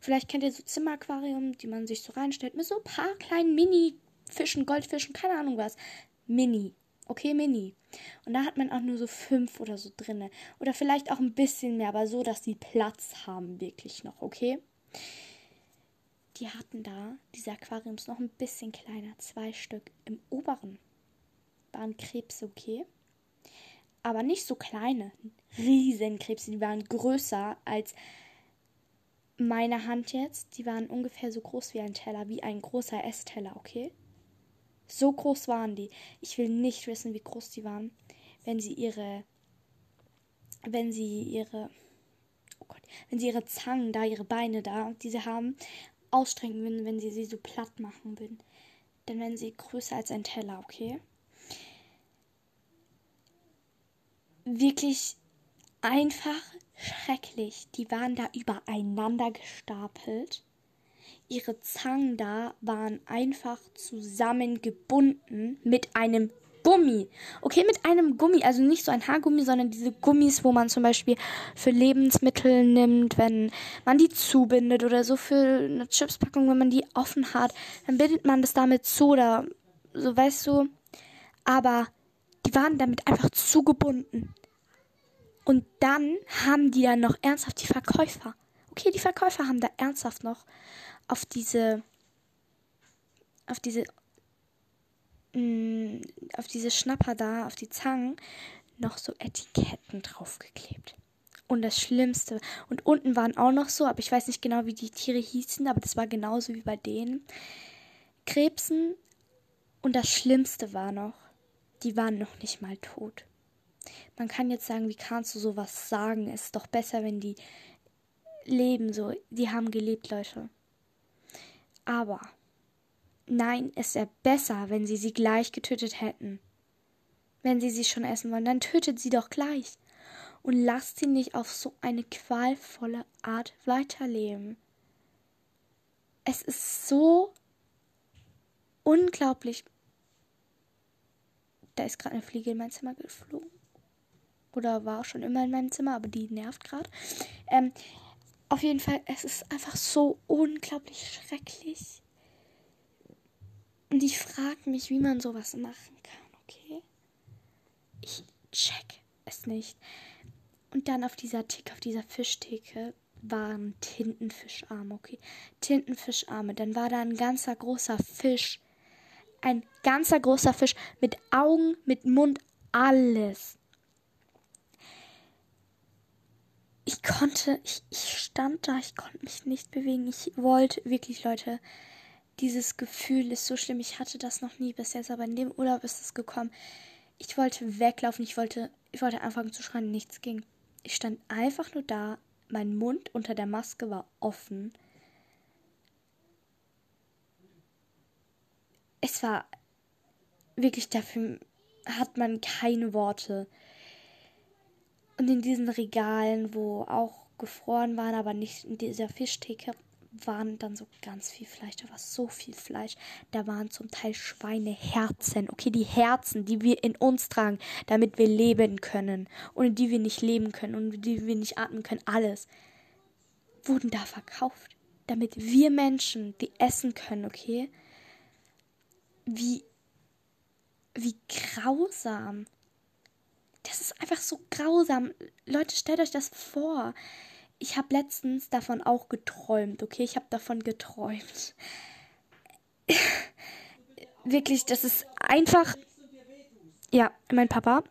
Vielleicht kennt ihr so Zimmeraquarium, die man sich so reinstellt, mit so ein paar kleinen Mini-Fischen, Goldfischen, keine Ahnung was. Mini. Okay, Mini. Und da hat man auch nur so fünf oder so drinne. Oder vielleicht auch ein bisschen mehr, aber so, dass die Platz haben, wirklich noch, okay? Die hatten da, diese Aquariums, noch ein bisschen kleiner, zwei Stück. Im oberen waren Krebse, okay? Aber nicht so kleine, Riesenkrebse, die waren größer als meine Hand jetzt. Die waren ungefähr so groß wie ein Teller, wie ein großer Essteller, okay? So groß waren die. Ich will nicht wissen, wie groß die waren, wenn sie ihre, wenn sie ihre, oh Gott, wenn sie ihre Zangen da, ihre Beine da, die sie haben, ausstrecken würden, wenn sie sie so platt machen würden. Dann wären sie größer als ein Teller, okay? Wirklich einfach schrecklich. Die waren da übereinander gestapelt ihre Zangen da waren einfach zusammengebunden mit einem Gummi. Okay, mit einem Gummi. Also nicht so ein Haargummi, sondern diese Gummis, wo man zum Beispiel für Lebensmittel nimmt, wenn man die zubindet oder so für eine Chipspackung, wenn man die offen hat, dann bindet man das damit zu oder so, weißt du. Aber die waren damit einfach zugebunden. Und dann haben die ja noch ernsthaft die Verkäufer. Okay, die Verkäufer haben da ernsthaft noch auf diese auf diese mh, mm, auf diese Schnapper da, auf die Zangen noch so Etiketten draufgeklebt. Und das Schlimmste. Und unten waren auch noch so, aber ich weiß nicht genau, wie die Tiere hießen, aber das war genauso wie bei denen. Krebsen. Und das Schlimmste war noch, die waren noch nicht mal tot. Man kann jetzt sagen, wie kannst du sowas sagen? Es ist doch besser, wenn die leben so. Die haben gelebt, Leute. Aber nein, es wäre besser, wenn sie sie gleich getötet hätten. Wenn sie sie schon essen wollen, dann tötet sie doch gleich. Und lasst sie nicht auf so eine qualvolle Art weiterleben. Es ist so unglaublich. Da ist gerade eine Fliege in mein Zimmer geflogen. Oder war schon immer in meinem Zimmer, aber die nervt gerade. Ähm, auf jeden Fall, es ist einfach so unglaublich schrecklich. Und ich frage mich, wie man sowas machen kann, okay? Ich check es nicht. Und dann auf dieser Theke, auf dieser Fischtheke waren Tintenfischarme, okay? Tintenfischarme. Dann war da ein ganzer großer Fisch. Ein ganzer großer Fisch mit Augen, mit Mund, alles. Ich konnte, ich, ich stand da, ich konnte mich nicht bewegen. Ich wollte wirklich, Leute, dieses Gefühl ist so schlimm. Ich hatte das noch nie bis jetzt, aber in dem Urlaub ist es gekommen. Ich wollte weglaufen, ich wollte, ich wollte anfangen zu schreien, nichts ging. Ich stand einfach nur da, mein Mund unter der Maske war offen. Es war wirklich dafür hat man keine Worte. Und in diesen Regalen, wo auch gefroren waren, aber nicht in dieser Fischtheke, waren dann so ganz viel Fleisch. Da war so viel Fleisch. Da waren zum Teil Schweineherzen. Okay, die Herzen, die wir in uns tragen, damit wir leben können. Ohne die wir nicht leben können und die wir nicht atmen können. Alles wurden da verkauft. Damit wir Menschen die essen können, okay? Wie, wie grausam. Das ist einfach so grausam. Leute, stellt euch das vor. Ich habe letztens davon auch geträumt, okay? Ich habe davon geträumt. <laughs> Wirklich, das ist einfach. Ja, mein Papa.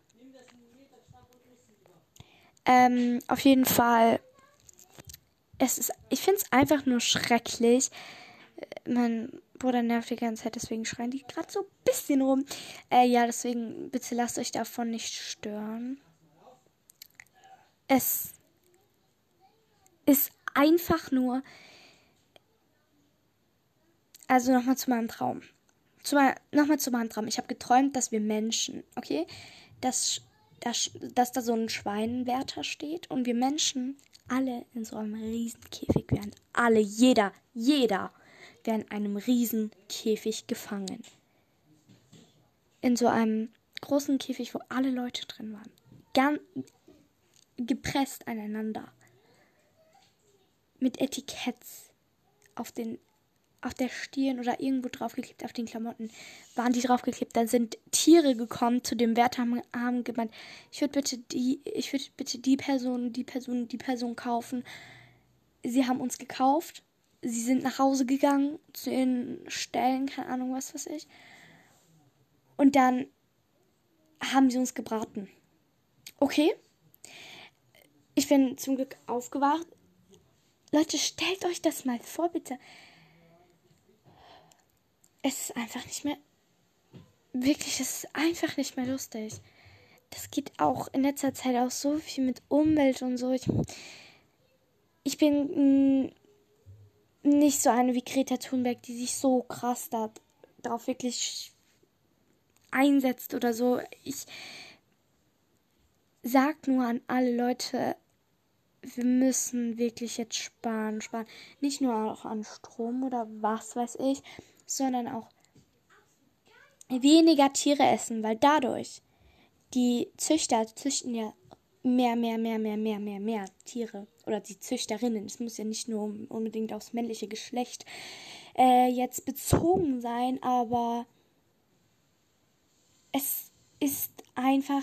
Ähm, auf jeden Fall. Es ist, ich finde es einfach nur schrecklich. Mein Bruder nervt die ganze Zeit, deswegen schreien die gerade so ein bisschen rum. Äh, ja, deswegen bitte lasst euch davon nicht stören. Es ist einfach nur. Also nochmal zu meinem Traum. Nochmal zu meinem Traum. Ich habe geträumt, dass wir Menschen, okay, dass, dass, dass da so ein Schweinwärter steht und wir Menschen alle in so einem riesen Käfig wären. Alle, jeder, jeder wäre in einem riesen Käfig gefangen. In so einem großen Käfig, wo alle Leute drin waren. Ganz gepresst aneinander mit Etiketts auf den auf der Stirn oder irgendwo draufgeklebt auf den Klamotten waren die draufgeklebt. Dann sind Tiere gekommen zu dem Wärter haben, haben gemeint, ich würde bitte die, ich würde bitte die Person, die Person, die Person kaufen. Sie haben uns gekauft. Sie sind nach Hause gegangen zu ihren Stellen, keine Ahnung was weiß ich. Und dann haben sie uns gebraten. Okay. Ich bin zum Glück aufgewacht. Leute, stellt euch das mal vor, bitte. Es ist einfach nicht mehr. Wirklich, es ist einfach nicht mehr lustig. Das geht auch in letzter Zeit auch so viel mit Umwelt und so. Ich, ich bin mm, nicht so eine wie Greta Thunberg, die sich so krass da, darauf wirklich einsetzt oder so. Ich sag nur an alle Leute, wir müssen wirklich jetzt sparen, sparen. Nicht nur auch an Strom oder was weiß ich, sondern auch weniger Tiere essen, weil dadurch die Züchter züchten ja mehr, mehr, mehr, mehr, mehr, mehr, mehr Tiere. Oder die Züchterinnen. Es muss ja nicht nur unbedingt aufs männliche Geschlecht äh, jetzt bezogen sein, aber es ist einfach.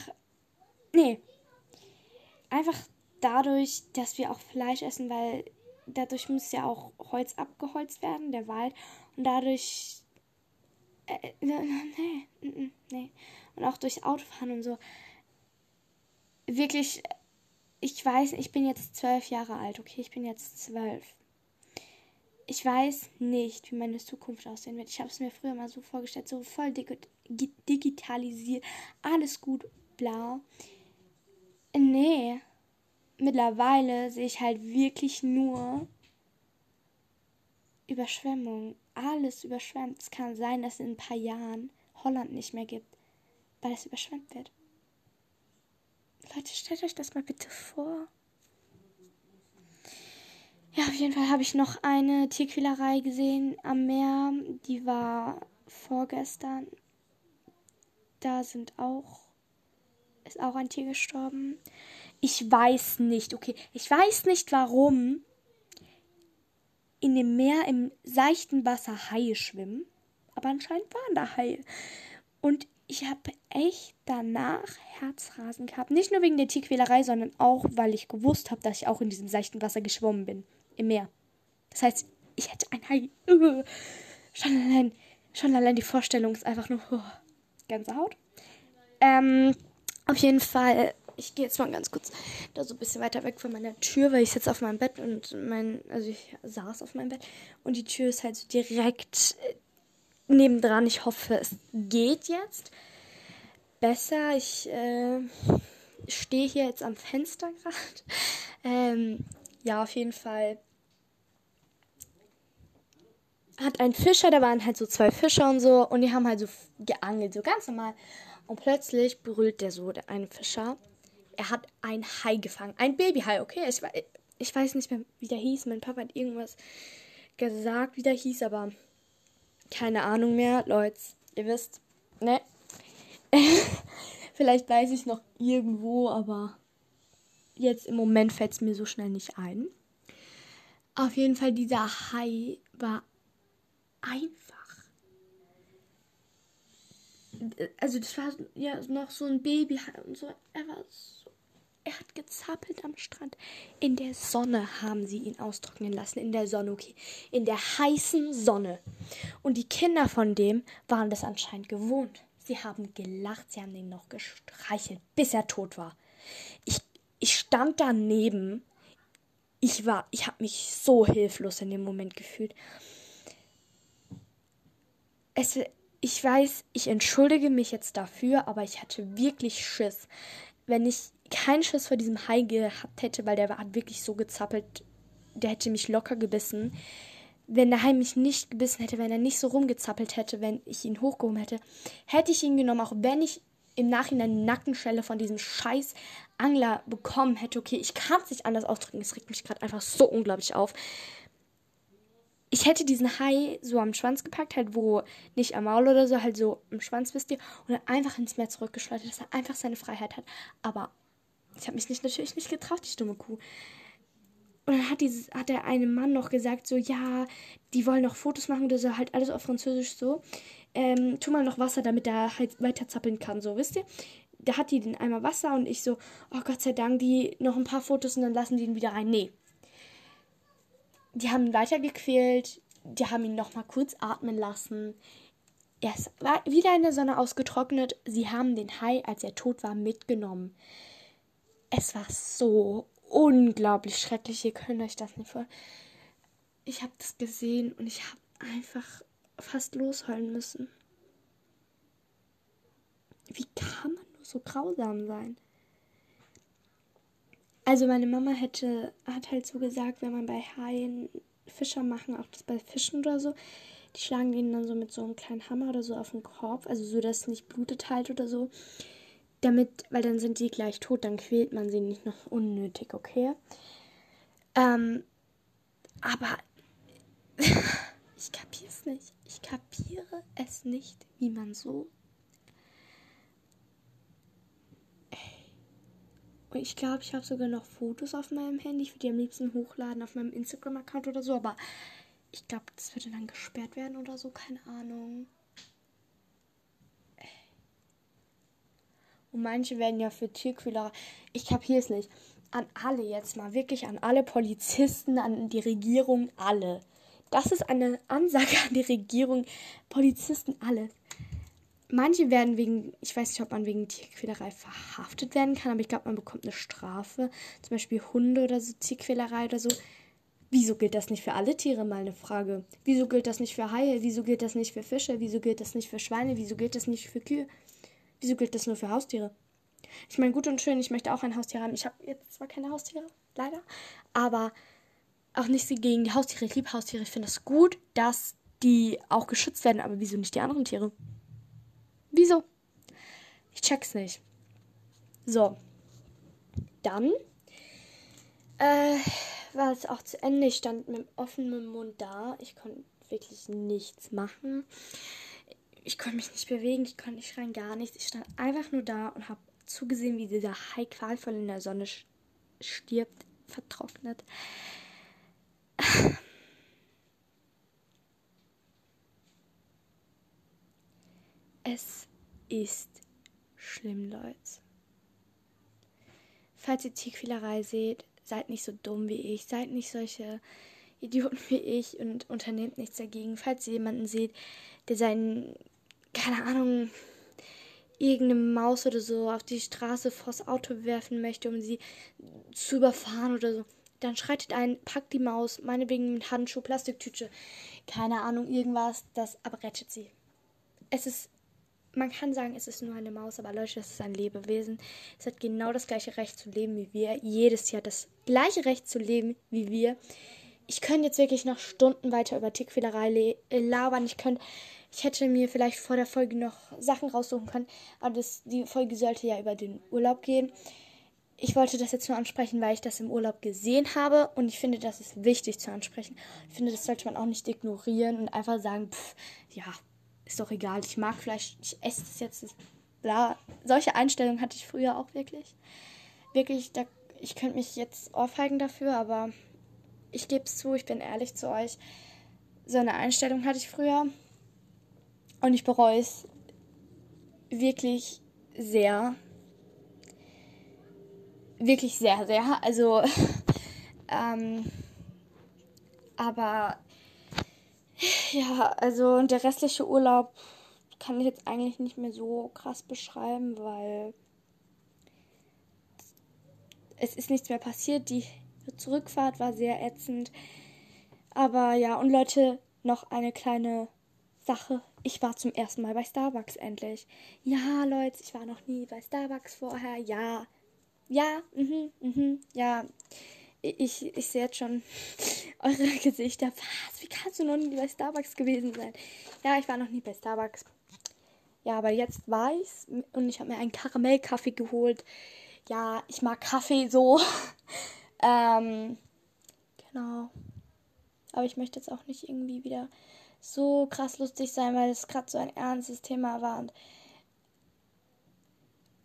Nee. Einfach dadurch, dass wir auch Fleisch essen, weil dadurch muss ja auch Holz abgeholzt werden, der Wald. Und dadurch. Äh, <laughs> nee, nee, nee. Und auch durchs Autofahren und so. Wirklich, ich weiß, ich bin jetzt zwölf Jahre alt, okay? Ich bin jetzt zwölf. Ich weiß nicht, wie meine Zukunft aussehen wird. Ich habe es mir früher mal so vorgestellt, so voll digitalisiert, alles gut, blau. Nee, mittlerweile sehe ich halt wirklich nur Überschwemmung. Alles überschwemmt. Es kann sein, dass in ein paar Jahren Holland nicht mehr gibt, weil es überschwemmt wird. Leute, stellt euch das mal bitte vor. Ja, auf jeden Fall habe ich noch eine Tierquälerei gesehen am Meer. Die war vorgestern. Da sind auch ist auch ein Tier gestorben. Ich weiß nicht, okay, ich weiß nicht, warum in dem Meer im seichten Wasser Haie schwimmen, aber anscheinend waren da Haie. Und ich habe echt danach Herzrasen gehabt. Nicht nur wegen der Tierquälerei, sondern auch, weil ich gewusst habe, dass ich auch in diesem seichten Wasser geschwommen bin. Im Meer. Das heißt, ich hätte ein Hai. Schon allein, schon allein die Vorstellung ist einfach nur oh, Gänsehaut. Ähm, auf jeden Fall ich gehe jetzt mal ganz kurz da so ein bisschen weiter weg von meiner Tür, weil ich sitze auf meinem Bett und mein, also ich saß auf meinem Bett und die Tür ist halt so direkt äh, nebendran. Ich hoffe, es geht jetzt besser. Ich äh, stehe hier jetzt am Fenster gerade. <laughs> Ähm, ja, auf jeden Fall hat ein Fischer, da waren halt so zwei Fischer und so, und die haben halt so geangelt, so ganz normal. Und plötzlich brüllt der so, der eine Fischer. Er hat ein Hai gefangen. Ein Babyhai, okay? Ich, ich weiß nicht mehr, wie der hieß. Mein Papa hat irgendwas gesagt, wie der hieß, aber keine Ahnung mehr. Leute, ihr wisst, ne? <laughs> Vielleicht weiß ich noch irgendwo, aber jetzt im Moment fällt es mir so schnell nicht ein. Auf jeden Fall, dieser Hai war einfach. Also das war ja noch so ein Baby und so. Er war so. Er hat gezappelt am Strand. In der Sonne haben sie ihn austrocknen lassen. In der Sonne, okay. In der heißen Sonne. Und die Kinder von dem waren das anscheinend gewohnt. Sie haben gelacht, sie haben ihn noch gestreichelt, bis er tot war. Ich, ich stand daneben. Ich war, ich habe mich so hilflos in dem Moment gefühlt es, ich weiß, ich entschuldige mich jetzt dafür, aber ich hatte wirklich Schiss. Wenn ich keinen Schiss vor diesem Hai gehabt hätte, weil der hat wirklich so gezappelt, der hätte mich locker gebissen. Wenn der Hai mich nicht gebissen hätte, wenn er nicht so rumgezappelt hätte, wenn ich ihn hochgehoben hätte, hätte ich ihn genommen, auch wenn ich im Nachhinein die Nackenschelle von diesem scheiß Angler bekommen hätte. Okay, ich kann es nicht anders ausdrücken, es regt mich gerade einfach so unglaublich auf ich hätte diesen Hai so am Schwanz gepackt, halt wo nicht am Maul oder so, halt so am Schwanz, wisst ihr, und einfach ins Meer zurückgeschleudert, dass er einfach seine Freiheit hat. Aber ich habe mich nicht, natürlich nicht getraut, die dumme Kuh. Und dann hat, dieses, hat der eine Mann noch gesagt, so, ja, die wollen noch Fotos machen oder so, halt alles auf Französisch so. Ähm, tu mal noch Wasser, damit er halt weiter zappeln kann, so, wisst ihr? Da hat die den Eimer Wasser und ich so, oh Gott sei Dank, die noch ein paar Fotos und dann lassen die ihn wieder rein. Nee, die haben ihn weitergequält, die haben ihn noch mal kurz atmen lassen. Er ist wieder in der Sonne ausgetrocknet. Sie haben den Hai, als er tot war, mitgenommen. Es war so unglaublich schrecklich. Ihr könnt euch das nicht vorstellen. Ich habe das gesehen und ich habe einfach fast losheulen müssen. Wie kann man nur so grausam sein? Also meine Mama hätte, hat halt so gesagt, wenn man bei Haien Fischer machen, auch das bei Fischen oder so, die schlagen denen dann so mit so einem kleinen Hammer oder so auf den Kopf, also so, dass es nicht blutet halt oder so. Damit, weil dann sind die gleich tot, dann quält man sie nicht noch unnötig, okay? Ähm, aber <laughs> ich kapiere es nicht. Ich kapiere es nicht, wie man so Und ich glaube, ich habe sogar noch Fotos auf meinem Handy. Ich würde die am liebsten hochladen auf meinem Instagram-Account oder so. Aber ich glaube, das würde dann gesperrt werden oder so. Keine Ahnung. Und manche werden ja für Tierquäler. Ich kapiere es nicht. An alle jetzt mal, wirklich an alle Polizisten, an die Regierung, alle. Das ist eine Ansage an die Regierung. Polizisten, alle manche werden wegen, ich weiß nicht, ob man wegen Tierquälerei verhaftet werden kann, aber ich glaube, man bekommt eine Strafe. Zum Beispiel Hunde oder so, Tierquälerei oder so. Wieso gilt das nicht für alle Tiere? Mal eine Frage. Wieso gilt das nicht für Haie? Wieso gilt das nicht für Fische? Wieso gilt das nicht für Schweine? Wieso gilt das nicht für Kühe? Wieso gilt das nur für Haustiere? Ich meine, gut und schön, ich möchte auch ein Haustier haben. Ich habe jetzt zwar keine Haustiere, leider, aber auch nicht gegen die Haustiere. Ich liebe Haustiere. Ich finde es das gut, dass die auch geschützt werden, aber wieso nicht die anderen Tiere? Wieso? Ich check's nicht. So. Dann äh, war es auch zu Ende. Ich stand mit offenem Mund da. Ich konnte wirklich nichts machen. Ich konnte mich nicht bewegen, ich konnte nicht schreien, gar nichts. Ich stand einfach nur da und habe zugesehen, wie dieser Hai qualvoll in der Sonne stirbt, vertrocknet. <sighs> Es ist schlimm, Leute. Falls ihr Tierquälerei seht, seid nicht so dumm wie ich. Seid nicht solche Idioten <laughs> wie ich und unternehmt nichts dagegen. Falls ihr jemanden seht, der seinen, keine Ahnung, irgendeine Maus oder so auf die Straße vors Auto werfen möchte, um sie zu überfahren oder so, dann schreitet ein, packt die Maus, meinetwegen mit Handschuh, Plastiktüte, keine Ahnung, irgendwas, das aber rettet sie. Es ist, man kann sagen, es ist nur eine Maus, aber Leute, das ist ein Lebewesen. Es hat genau das gleiche Recht zu leben wie wir. Jedes Jahr das gleiche Recht zu leben wie wir. Ich könnte jetzt wirklich noch Stunden weiter über Tickfehlerei labern. Ich könnte ich hätte mir vielleicht vor der Folge noch Sachen raussuchen können, aber das, die Folge sollte ja über den Urlaub gehen. Ich wollte das jetzt nur ansprechen, weil ich das im Urlaub gesehen habe und ich finde, das ist wichtig zu ansprechen. Ich finde, das sollte man auch nicht ignorieren und einfach sagen, pff, ja, ist doch egal, ich mag Fleisch, ich esse es jetzt. Bla. Solche Einstellungen hatte ich früher auch wirklich. Wirklich, da, ich könnte mich jetzt aufhalten dafür, aber ich gebe es zu, ich bin ehrlich zu euch. So eine Einstellung hatte ich früher. Und ich bereue es wirklich sehr. Wirklich sehr, sehr. Also, <laughs> ähm, aber ja, also der restliche Urlaub kann ich jetzt eigentlich nicht mehr so krass beschreiben, weil es ist nichts mehr passiert. Die Zurückfahrt war sehr ätzend. Aber ja, und Leute, noch eine kleine Sache. Ich war zum ersten Mal bei Starbucks endlich. Ja, Leute, ich war noch nie bei Starbucks vorher. Ja. Ja, mhm, mhm, ja. Ich, ich sehe jetzt schon <laughs> eure Gesichter. Was? Wie kannst du noch nie bei Starbucks gewesen sein? Ja, ich war noch nie bei Starbucks. Ja, aber jetzt war ich's und ich habe mir einen Karamellkaffee geholt. Ja, ich mag Kaffee so. <laughs> ähm, genau. Aber ich möchte jetzt auch nicht irgendwie wieder so krass lustig sein, weil es gerade so ein ernstes Thema war. Und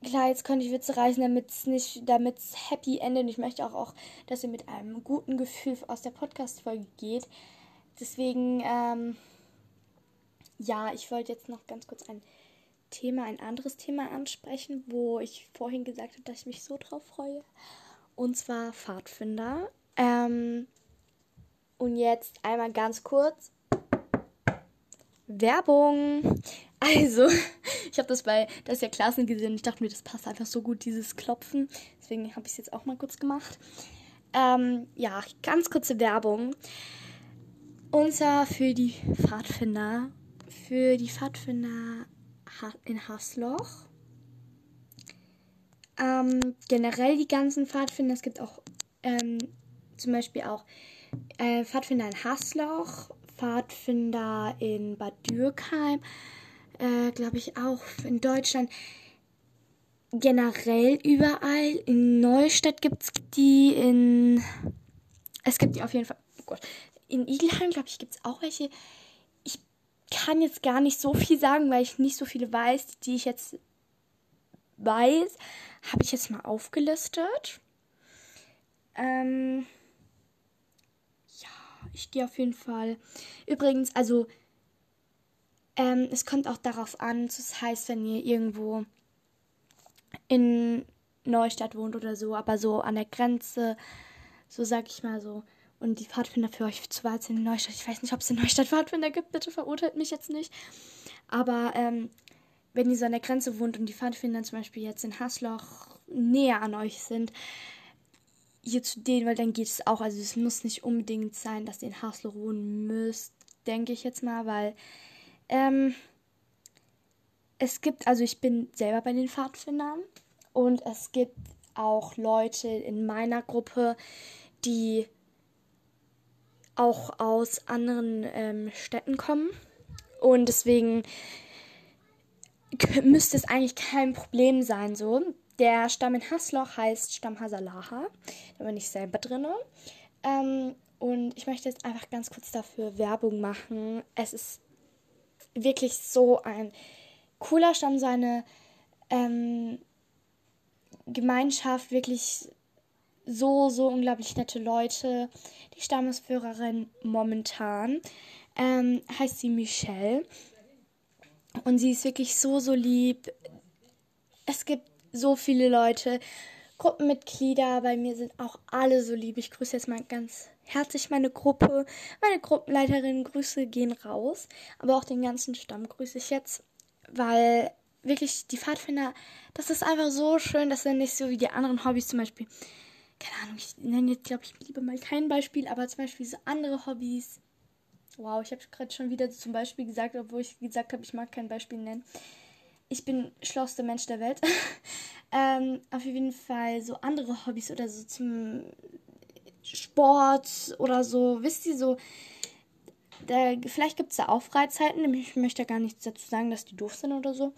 klar, jetzt konnte ich Witze reißen, damit es nicht, damit es happy endet. Und ich möchte auch, auch, dass ihr mit einem guten Gefühl aus der Podcast-Folge geht. Deswegen, ähm, ja, ich wollte jetzt noch ganz kurz ein Thema, ein anderes Thema ansprechen, wo ich vorhin gesagt habe, dass ich mich so drauf freue. Und zwar Pfadfinder. Ähm, und jetzt einmal ganz kurz. Werbung. Also, <laughs> ich habe das bei das ist ja Klassen gesehen ich dachte mir, das passt einfach so gut, dieses Klopfen. Deswegen habe ich es jetzt auch mal kurz gemacht. Ähm, ja, ganz kurze Werbung. Und zwar für die Pfadfinder. Für die Pfadfinder in Hasloch. Ähm, generell die ganzen Pfadfinder. Es gibt auch ähm, zum Beispiel auch äh, Pfadfinder in Hasloch, Pfadfinder in Bad Dürkheim, äh, glaube ich auch in Deutschland. Generell überall. In Neustadt gibt es die, in. Es gibt die auf jeden Fall. Oh Gott. In Igelheim, glaube ich, gibt es auch welche. Ich kann jetzt gar nicht so viel sagen, weil ich nicht so viele weiß, die ich jetzt weiß. Habe ich jetzt mal aufgelistet. Ähm ich gehe auf jeden Fall. Übrigens, also ähm, es kommt auch darauf an, das heißt, wenn ihr irgendwo in Neustadt wohnt oder so, aber so an der Grenze, so sag ich mal so, und die Pfadfinder für euch zu weit sind in Neustadt. Ich weiß nicht, ob es in Neustadt Pfadfinder gibt, bitte verurteilt mich jetzt nicht. Aber ähm, wenn ihr so an der Grenze wohnt und die Pfadfinder zum Beispiel jetzt in Hasloch näher an euch sind, hier zu denen, weil dann geht es auch. Also es muss nicht unbedingt sein, dass ihr in Haslo wohnen müsst, denke ich jetzt mal, weil ähm, es gibt, also ich bin selber bei den Pfadfindern und es gibt auch Leute in meiner Gruppe, die auch aus anderen ähm, Städten kommen. Und deswegen müsste es eigentlich kein Problem sein, so. Der Stamm in Hasloch heißt Stamm Hasalaha. Da bin ich selber drin. Ähm, und ich möchte jetzt einfach ganz kurz dafür Werbung machen. Es ist wirklich so ein cooler Stamm, seine ähm, Gemeinschaft, wirklich so, so unglaublich nette Leute. Die Stammesführerin momentan ähm, heißt sie Michelle. Und sie ist wirklich so, so lieb. Es gibt so viele Leute, Gruppenmitglieder. Bei mir sind auch alle so lieb. Ich grüße jetzt mal ganz herzlich meine Gruppe. Meine Gruppenleiterin, Grüße gehen raus. Aber auch den ganzen Stamm grüße ich jetzt, weil wirklich die Pfadfinder, das ist einfach so schön, dass dann nicht so wie die anderen Hobbys zum Beispiel, keine Ahnung, ich nenne jetzt, glaube ich, lieber mal kein Beispiel, aber zum Beispiel so andere Hobbys. Wow, ich habe gerade schon wieder zum Beispiel gesagt, obwohl ich gesagt habe, ich mag kein Beispiel nennen. Ich bin schlauster Mensch der Welt. <laughs> ähm, auf jeden Fall so andere Hobbys oder so zum Sport oder so, wisst ihr, so da, vielleicht gibt es da auch Freizeiten. Ich möchte gar nichts dazu sagen, dass die doof sind oder so.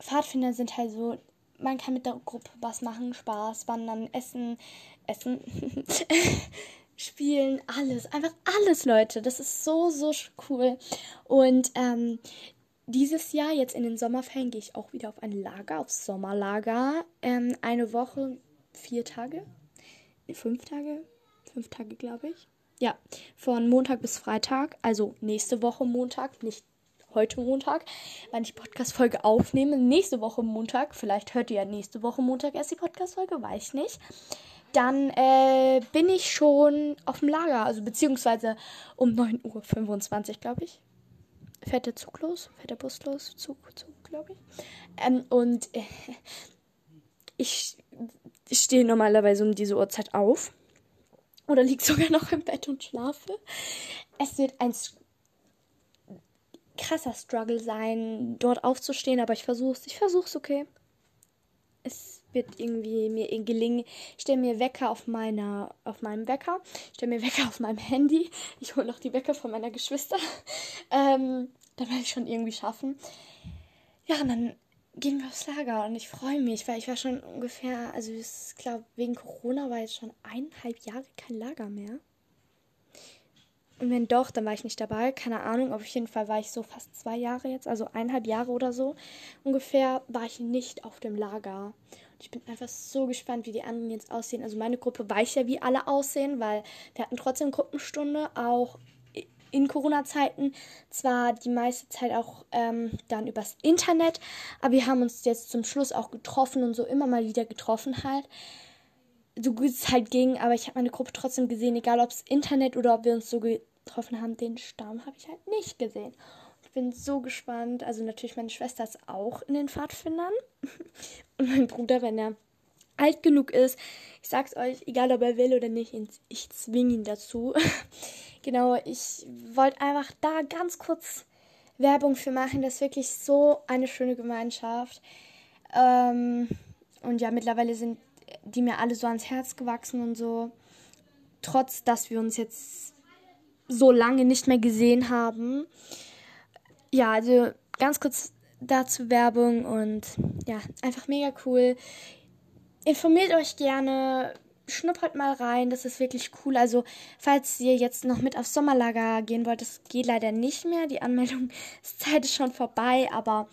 Pfadfinder sind halt so, man kann mit der Gruppe was machen, Spaß, wandern, essen, essen, <laughs> spielen, alles. Einfach alles, Leute. Das ist so, so cool. Und ähm, dieses Jahr, jetzt in den Sommerferien, gehe ich auch wieder auf ein Lager, aufs Sommerlager. Ähm, eine Woche, vier Tage, fünf Tage, fünf Tage, glaube ich ja, von Montag bis Freitag, also nächste Woche Montag, nicht heute Montag, wann ich Podcast-Folge aufnehme. Nächste Woche Montag, vielleicht hört ihr ja nächste Woche Montag erst die Podcast-Folge, weiß ich nicht. Dann äh, bin ich schon auf dem Lager, also beziehungsweise um 9.25 Uhr, glaube ich. Fährt der Zug los? Fährt der Bus los? Zug, Zug, glaube ich. Ähm, und äh, ich, ich stehe normalerweise um diese Uhrzeit auf oder liege sogar noch im Bett und schlafe. Es wird ein krasser Struggle sein, dort aufzustehen, aber ich versuch's. Ich versuch's, okay. Es wird irgendwie mir gelingen. Ich stelle mir Wecker auf meiner, auf meinem Wecker. Ich stelle mir Wecker auf meinem Handy. Ich hole noch die Wecker von meiner Geschwister. <laughs> Ähm, dann werde ich schon irgendwie schaffen. Ja, und dann gehen wir aufs Lager und ich freue mich, weil ich war schon ungefähr, also ich glaube, wegen Corona war jetzt schon eineinhalb Jahre kein Lager mehr. Und wenn doch, dann war ich nicht dabei. Keine Ahnung, auf jeden Fall war ich so fast zwei Jahre jetzt, also eineinhalb Jahre oder so ungefähr, war ich nicht auf dem Lager. Und ich bin einfach so gespannt, wie die anderen jetzt aussehen. Also meine Gruppe weiß ja, wie alle aussehen, weil wir hatten trotzdem Gruppenstunde, auch in Corona-Zeiten. Zwar die meiste Zeit auch ähm, dann übers Internet, aber wir haben uns jetzt zum Schluss auch getroffen und so immer mal wieder getroffen halt. So gut es halt ging, aber ich habe meine Gruppe trotzdem gesehen, egal ob es Internet oder ob wir uns so getroffen haben. Den Stamm habe ich halt nicht gesehen. Bin so gespannt. Also natürlich meine Schwester ist auch in den Pfadfindern. <laughs> Und mein Bruder, wenn er alt genug ist. Ich sag's euch, egal ob er will oder nicht, ich zwinge ihn dazu. <laughs> genau, ich wollte einfach da ganz kurz Werbung für machen. Das ist wirklich so eine schöne Gemeinschaft. Ähm, und ja, mittlerweile sind die mir alle so ans Herz gewachsen und so. Trotz, dass wir uns jetzt so lange nicht mehr gesehen haben. Ja, also ganz kurz dazu Werbung und ja, einfach mega cool informiert euch gerne, schnuppert mal rein, das ist wirklich cool. Also, falls ihr jetzt noch mit aufs Sommerlager gehen wollt, das geht leider nicht mehr. Die Anmeldungszeit <laughs> ist schon vorbei, aber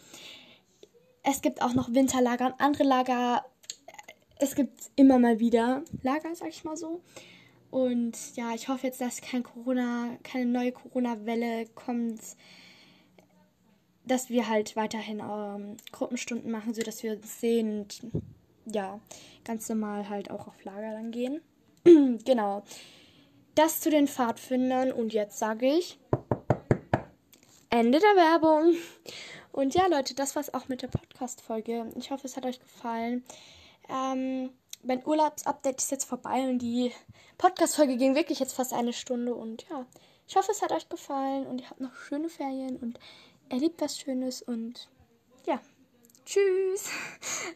es gibt auch noch Winterlager und andere Lager. Es gibt immer mal wieder Lager, sag ich mal so. Und ja, ich hoffe jetzt, dass kein Corona, keine neue Corona-Welle kommt, dass wir halt weiterhin ähm, Gruppenstunden machen, sodass wir uns sehen und ja, ganz normal halt auch auf Lager dann gehen. <clears throat> genau. Das zu den Pfadfindern und jetzt sage ich Ende der Werbung. Und ja, Leute, das war's auch mit der Podcast-Folge. Ich hoffe, es hat euch gefallen. Ähm, mein Urlaubsupdate ist jetzt vorbei und die Podcast-Folge ging wirklich jetzt fast eine Stunde. Und ja, ich hoffe, es hat euch gefallen und ihr habt noch schöne Ferien und erlebt was Schönes und ja, tschüss. <laughs>